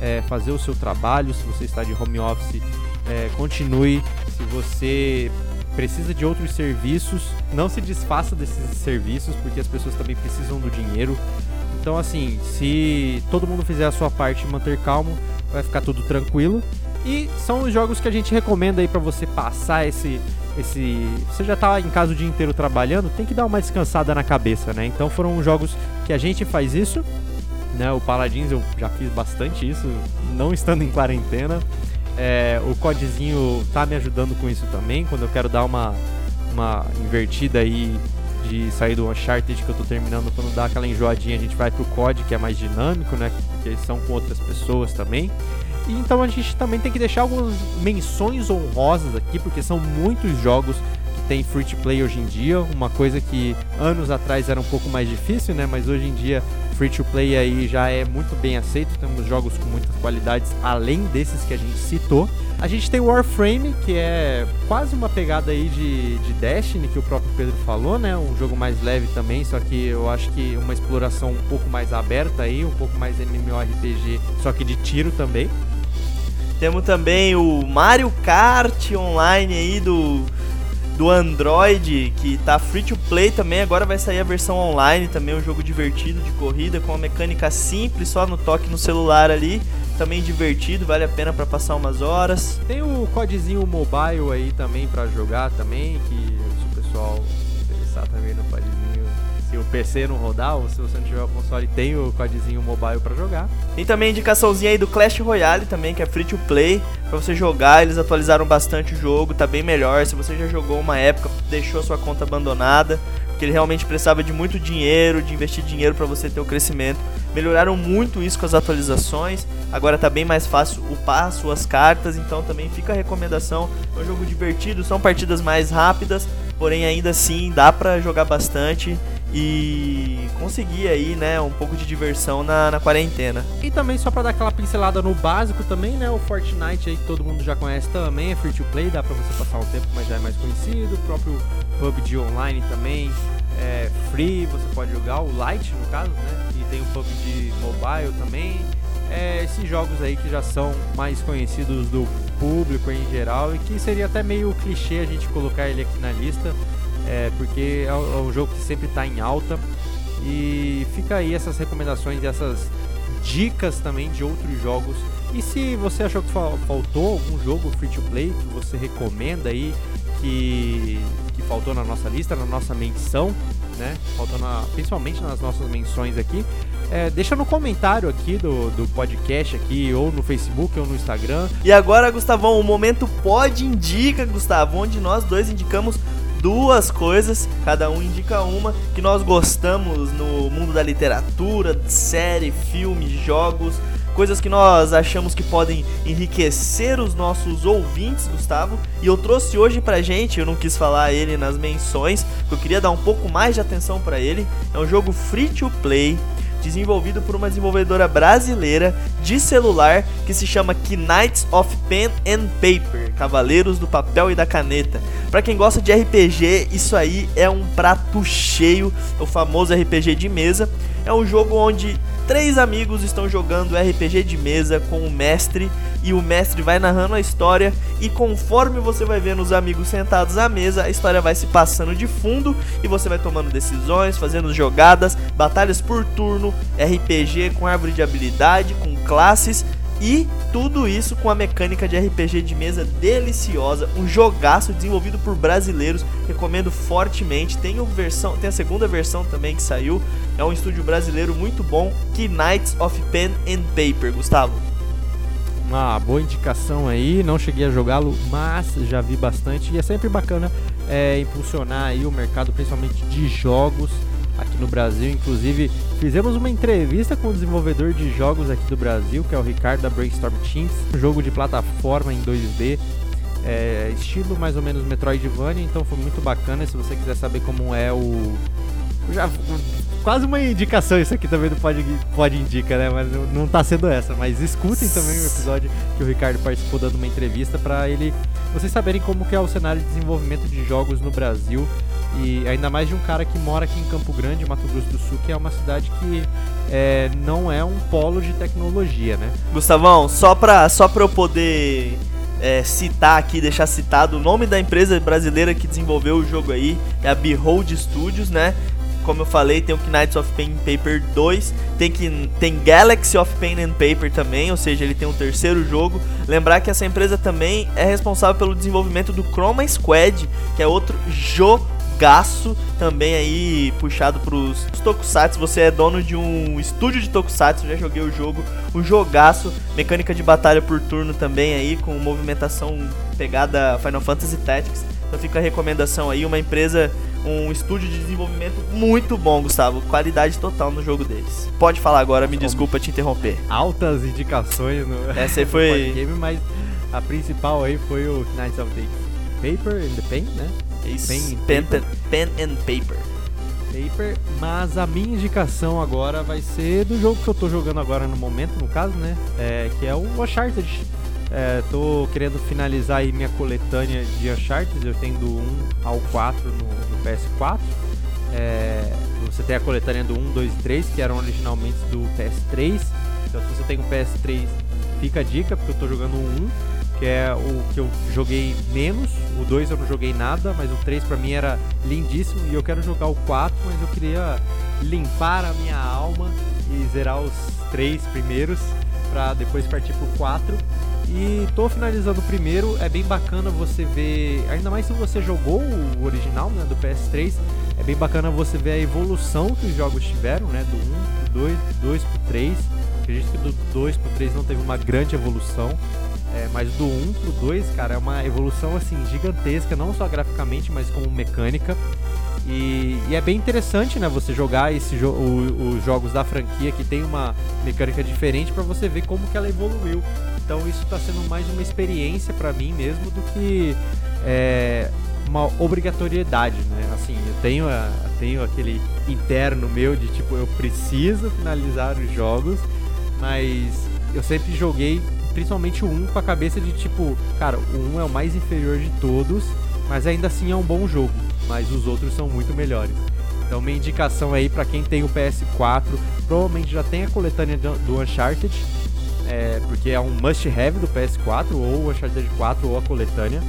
é, fazer o seu trabalho, se você está de home office, é, continue, se você precisa de outros serviços, não se desfaça desses serviços, porque as pessoas também precisam do dinheiro, então assim, se todo mundo fizer a sua parte e manter calmo, vai ficar tudo tranquilo, e são os jogos que a gente recomenda aí pra você passar esse esse você já tá em casa o dia inteiro trabalhando, tem que dar uma descansada na cabeça, né? Então foram jogos que a gente faz isso, né? O Paladins eu já fiz bastante isso, não estando em quarentena. É, o Codezinho tá me ajudando com isso também, quando eu quero dar uma uma invertida aí de sair do Uncharted que eu tô terminando, quando dá aquela enjoadinha, a gente vai pro COD, que é mais dinâmico, né? Que são com outras pessoas também. Então a gente também tem que deixar algumas menções honrosas aqui, porque são muitos jogos que tem free to play hoje em dia, uma coisa que anos atrás era um pouco mais difícil, né? Mas hoje em dia free to play aí já é muito bem aceito, temos jogos com muitas qualidades além desses que a gente citou. A gente tem Warframe, que é quase uma pegada aí de, de Destiny, que o próprio Pedro falou, né? Um jogo mais leve também, só que eu acho que uma exploração um pouco mais aberta aí, um pouco mais MMORPG, só que de tiro também. Temos também o Mario Kart Online aí do do Android, que tá free to play também, agora vai sair a versão online também, um jogo divertido de corrida com uma mecânica simples, só no toque no celular ali, também divertido, vale a pena para passar umas horas. Tem o codezinho mobile aí também para jogar também, que se o pessoal interessar também no codezinho se o PC não rodar ou se você não tiver o console, tem o codezinho mobile para jogar. Tem também a indicaçãozinha aí do Clash Royale também, que é free to play, para você jogar. Eles atualizaram bastante o jogo, tá bem melhor. Se você já jogou uma época, deixou sua conta abandonada, porque ele realmente precisava de muito dinheiro, de investir dinheiro para você ter o crescimento. Melhoraram muito isso com as atualizações. Agora tá bem mais fácil upar suas cartas, então também fica a recomendação. É um jogo divertido, são partidas mais rápidas, porém ainda assim dá para jogar bastante e conseguir aí, né, um pouco de diversão na, na quarentena. E também só para dar aquela pincelada no básico também, né, o Fortnite aí que todo mundo já conhece também, é free to play, dá para você passar um tempo, mas já é mais conhecido, o próprio PUBG Online também é free, você pode jogar o Lite no caso, né, e tem o PUBG Mobile também. É, esses jogos aí que já são mais conhecidos do público em geral e que seria até meio clichê a gente colocar ele aqui na lista, é, porque é, é um jogo que sempre está em alta. E fica aí essas recomendações e essas dicas também de outros jogos. E se você achou que faltou algum jogo free to play que você recomenda aí, que, que faltou na nossa lista, na nossa menção, né? Faltou na, principalmente nas nossas menções aqui. É, deixa no comentário aqui do, do podcast aqui, ou no Facebook, ou no Instagram. E agora, Gustavão, o momento pode indica, Gustavo, onde nós dois indicamos duas coisas, cada um indica uma, que nós gostamos no mundo da literatura, série, filme, jogos, coisas que nós achamos que podem enriquecer os nossos ouvintes, Gustavo. E eu trouxe hoje pra gente, eu não quis falar ele nas menções, porque eu queria dar um pouco mais de atenção para ele. É um jogo free to play desenvolvido por uma desenvolvedora brasileira de celular que se chama Knights of Pen and Paper, Cavaleiros do Papel e da Caneta. Para quem gosta de RPG, isso aí é um prato cheio, o famoso RPG de mesa. É um jogo onde três amigos estão jogando RPG de mesa com o mestre e o mestre vai narrando a história e conforme você vai vendo os amigos sentados à mesa, a história vai se passando de fundo e você vai tomando decisões, fazendo jogadas, batalhas por turno, RPG com árvore de habilidade, com classes e tudo isso com a mecânica de RPG de mesa deliciosa, um jogaço desenvolvido por brasileiros, recomendo fortemente. Tem, a versão, tem a segunda versão também que saiu, é um estúdio brasileiro muito bom, que Knights of Pen and Paper, Gustavo. Uma boa indicação aí, não cheguei a jogá-lo, mas já vi bastante e é sempre bacana é, impulsionar aí o mercado, principalmente de jogos aqui no Brasil. Inclusive, fizemos uma entrevista com o desenvolvedor de jogos aqui do Brasil, que é o Ricardo da Brainstorm Teams, um jogo de plataforma em 2D. É, estilo mais ou menos Metroidvania, então foi muito bacana. Se você quiser saber como é o. Já, quase uma indicação isso aqui também do Pode, pode Indica, né? Mas não, tá sendo essa. Mas escutem também o episódio que o Ricardo participou dando uma entrevista para ele vocês saberem como que é o cenário de desenvolvimento de jogos no Brasil e ainda mais de um cara que mora aqui em Campo Grande, Mato Grosso do Sul, que é uma cidade que é, não é um polo de tecnologia, né? Gustavão, só pra, só pra eu poder é, citar aqui, deixar citado o nome da empresa brasileira que desenvolveu o jogo aí, é a Behold Studios, né? Como eu falei, tem o Knights of Pen and Paper 2, tem, que, tem Galaxy of Pen and Paper também, ou seja, ele tem um terceiro jogo. Lembrar que essa empresa também é responsável pelo desenvolvimento do Chroma Squad, que é outro jogo jogaço também aí puxado pros tokusatsu. Você é dono de um estúdio de tokusatsu, já joguei o jogo, um jogaço, mecânica de batalha por turno também aí com movimentação pegada Final Fantasy Tactics. Então fica a recomendação aí, uma empresa, um estúdio de desenvolvimento muito bom, Gustavo. Qualidade total no jogo deles. Pode falar agora, me desculpa te interromper. Altas indicações no, Essa aí foi game, mas a principal aí foi o Knights of the Paper and the Pen, né? Isso. Pen, Pen, paper. pen and paper. Paper, mas a minha indicação agora vai ser do jogo que eu tô jogando agora no momento, no caso, né? É, que é o Uncharted. É, tô querendo finalizar aí minha coletânea de Uncharted, eu tenho do 1 ao 4 no, no PS4. É, você tem a coletânea do 1, 2 e 3, que eram originalmente do PS3. Então se você tem um PS3, fica a dica, porque eu tô jogando o 1, que é o que eu joguei menos. O 2 eu não joguei nada, mas o 3 pra mim era lindíssimo. E eu quero jogar o 4, mas eu queria limpar a minha alma e zerar os três primeiros pra depois partir pro 4. E tô finalizando o primeiro, é bem bacana você ver, ainda mais se você jogou o original, né, do PS3, é bem bacana você ver a evolução que os jogos tiveram, né, do 1 pro 2, do 2 pro 3. Acredito que do 2 pro 3 não teve uma grande evolução, é, mas do 1 pro 2, cara, é uma evolução assim gigantesca, não só graficamente, mas como mecânica. E, e é bem interessante, né, você jogar esse jo o, os jogos da franquia que tem uma mecânica diferente para você ver como que ela evoluiu. Então isso está sendo mais uma experiência para mim mesmo do que é, uma obrigatoriedade, né? Assim, eu tenho, a, tenho aquele interno meu de tipo, eu preciso finalizar os jogos, mas eu sempre joguei principalmente o 1 com a cabeça de tipo, cara, o 1 é o mais inferior de todos, mas ainda assim é um bom jogo, mas os outros são muito melhores. Então minha indicação aí para quem tem o PS4, provavelmente já tem a coletânea do Uncharted, é, porque é um must have do PS4, ou o Uncharted 4 ou a coletânea.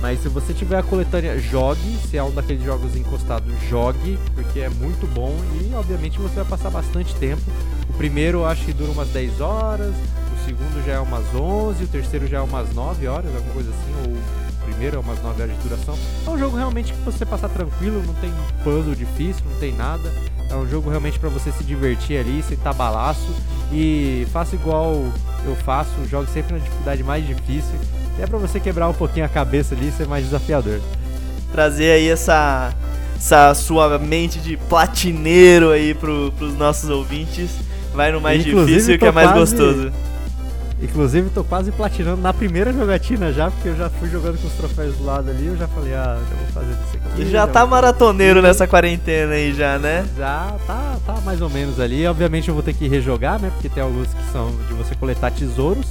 Mas se você tiver a coletânea, jogue. Se é um daqueles jogos encostados, jogue, porque é muito bom e obviamente você vai passar bastante tempo. O primeiro acho que dura umas 10 horas, o segundo já é umas 11, o terceiro já é umas 9 horas, alguma coisa assim, ou o primeiro é umas 9 horas de duração. É um jogo realmente que você passar tranquilo, não tem puzzle difícil, não tem nada. É um jogo realmente para você se divertir ali, sentar balaço e faça igual eu faço, jogue sempre na dificuldade mais difícil, é para você quebrar um pouquinho a cabeça ali e ser mais desafiador. Trazer aí essa, essa sua mente de platineiro aí pro, pros nossos ouvintes. Vai no mais Inclusive, difícil que é mais quase... gostoso. Inclusive, tô quase platinando na primeira jogatina já, porque eu já fui jogando com os troféus do lado ali, eu já falei, ah, eu vou fazer isso aqui. E já tá maratoneiro nessa quarentena aí já, né? Já tá, tá mais ou menos ali. Obviamente eu vou ter que rejogar, né? Porque tem alguns que são de você coletar tesouros.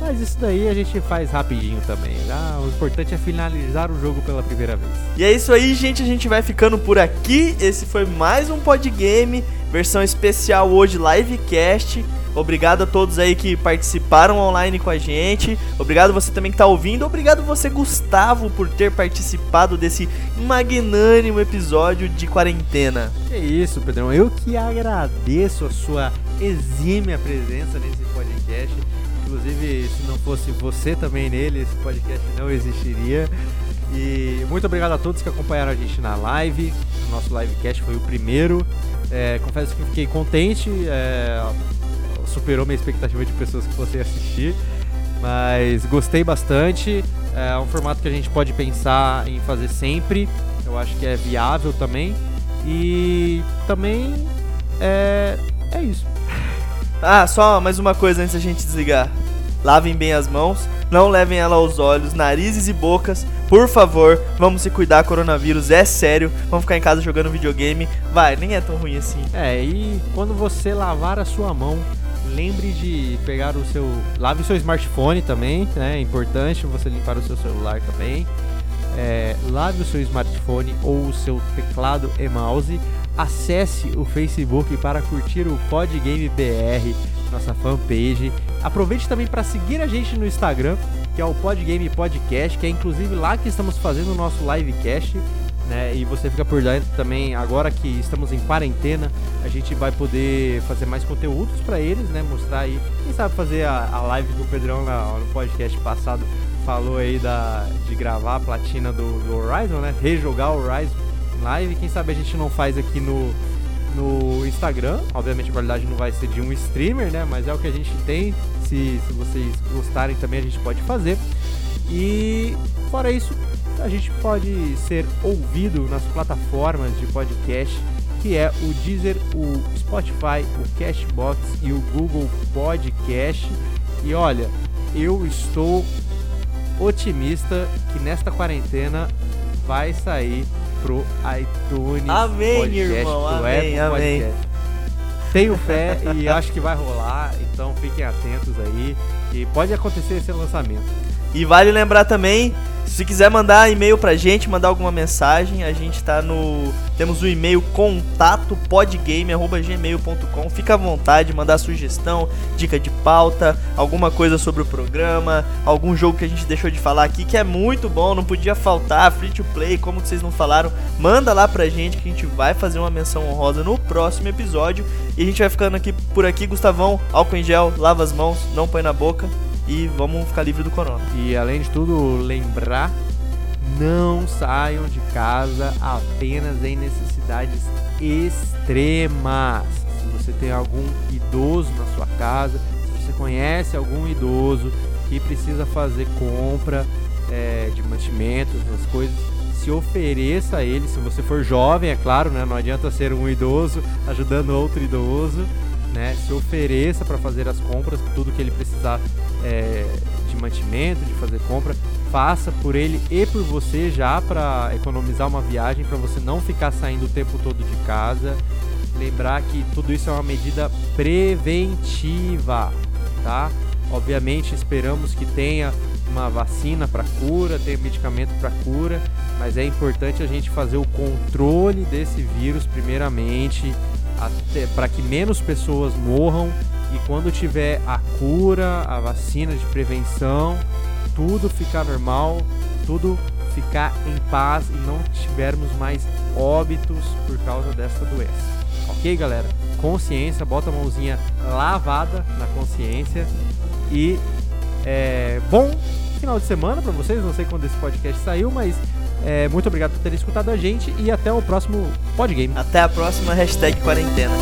Mas isso daí a gente faz rapidinho também. Ah, o importante é finalizar o jogo pela primeira vez. E é isso aí, gente. A gente vai ficando por aqui. Esse foi mais um Podgame, versão especial hoje, livecast. Obrigado a todos aí que participaram online com a gente. Obrigado você também que está ouvindo. Obrigado você, Gustavo, por ter participado desse magnânimo episódio de quarentena. É isso, Pedrão. Eu que agradeço a sua exímia presença nesse podcast. Inclusive, se não fosse você também nele, esse podcast não existiria. E muito obrigado a todos que acompanharam a gente na live. O nosso livecast foi o primeiro. É, confesso que fiquei contente. É, superou minha expectativa de pessoas que fossem assistir. Mas gostei bastante. É um formato que a gente pode pensar em fazer sempre. Eu acho que é viável também. E também é, é isso. Ah, só mais uma coisa antes da gente desligar. Lavem bem as mãos, não levem ela aos olhos, narizes e bocas. Por favor, vamos se cuidar, coronavírus é sério. Vamos ficar em casa jogando videogame. Vai, nem é tão ruim assim. É, e quando você lavar a sua mão, lembre de pegar o seu. Lave o seu smartphone também, né? É importante você limpar o seu celular também. É, lave o seu smartphone ou o seu teclado e mouse. Acesse o Facebook para curtir o Podgame BR, nossa fanpage. Aproveite também para seguir a gente no Instagram, que é o Podgame Podcast, que é inclusive lá que estamos fazendo o nosso livecast. Né? E você fica por dentro também, agora que estamos em quarentena, a gente vai poder fazer mais conteúdos para eles, né? Mostrar aí, quem sabe fazer a, a live do Pedrão na, no podcast passado, falou aí da, de gravar a platina do, do Horizon, né? Rejogar o Horizon live, quem sabe a gente não faz aqui no, no Instagram, obviamente a qualidade não vai ser de um streamer, né? Mas é o que a gente tem, se, se vocês gostarem também a gente pode fazer. E fora isso, a gente pode ser ouvido nas plataformas de podcast, que é o Deezer, o Spotify, o Cashbox e o Google Podcast. E olha, eu estou otimista que nesta quarentena vai sair pro iTunes. Amém, Podcast, irmão, amém, amém. Podcast. Tenho fé e acho que vai rolar, então fiquem atentos aí. E pode acontecer esse lançamento. E vale lembrar também, se quiser mandar e-mail pra gente, mandar alguma mensagem, a gente tá no. Temos o e-mail contato podgame.gmail.com. Fica à vontade, mandar sugestão, dica de pauta, alguma coisa sobre o programa, algum jogo que a gente deixou de falar aqui que é muito bom, não podia faltar, free to play, como vocês não falaram, manda lá pra gente que a gente vai fazer uma menção honrosa no próximo episódio. E a gente vai ficando aqui por aqui, Gustavão, álcool em gel, lava as mãos, não põe na boca e vamos ficar livre do corona. E além de tudo, lembrar: não saiam de casa apenas em necessidades extremas. Se você tem algum idoso na sua casa, se você conhece algum idoso que precisa fazer compra é, de mantimentos, essas coisas, se ofereça a ele. Se você for jovem, é claro, né? não adianta ser um idoso ajudando outro idoso. Né, se ofereça para fazer as compras, tudo que ele precisar é, de mantimento, de fazer compra, faça por ele e por você já para economizar uma viagem, para você não ficar saindo o tempo todo de casa. Lembrar que tudo isso é uma medida preventiva, tá? Obviamente esperamos que tenha uma vacina para cura, tenha medicamento para cura, mas é importante a gente fazer o controle desse vírus primeiramente, para que menos pessoas morram e quando tiver a cura, a vacina de prevenção, tudo ficar normal, tudo ficar em paz e não tivermos mais óbitos por causa dessa doença. Ok, galera? Consciência, bota a mãozinha lavada na consciência e é, bom final de semana para vocês. Não sei quando esse podcast saiu, mas é, muito obrigado por terem escutado a gente e até o próximo Podgame. Até a próxima hashtag quarentena.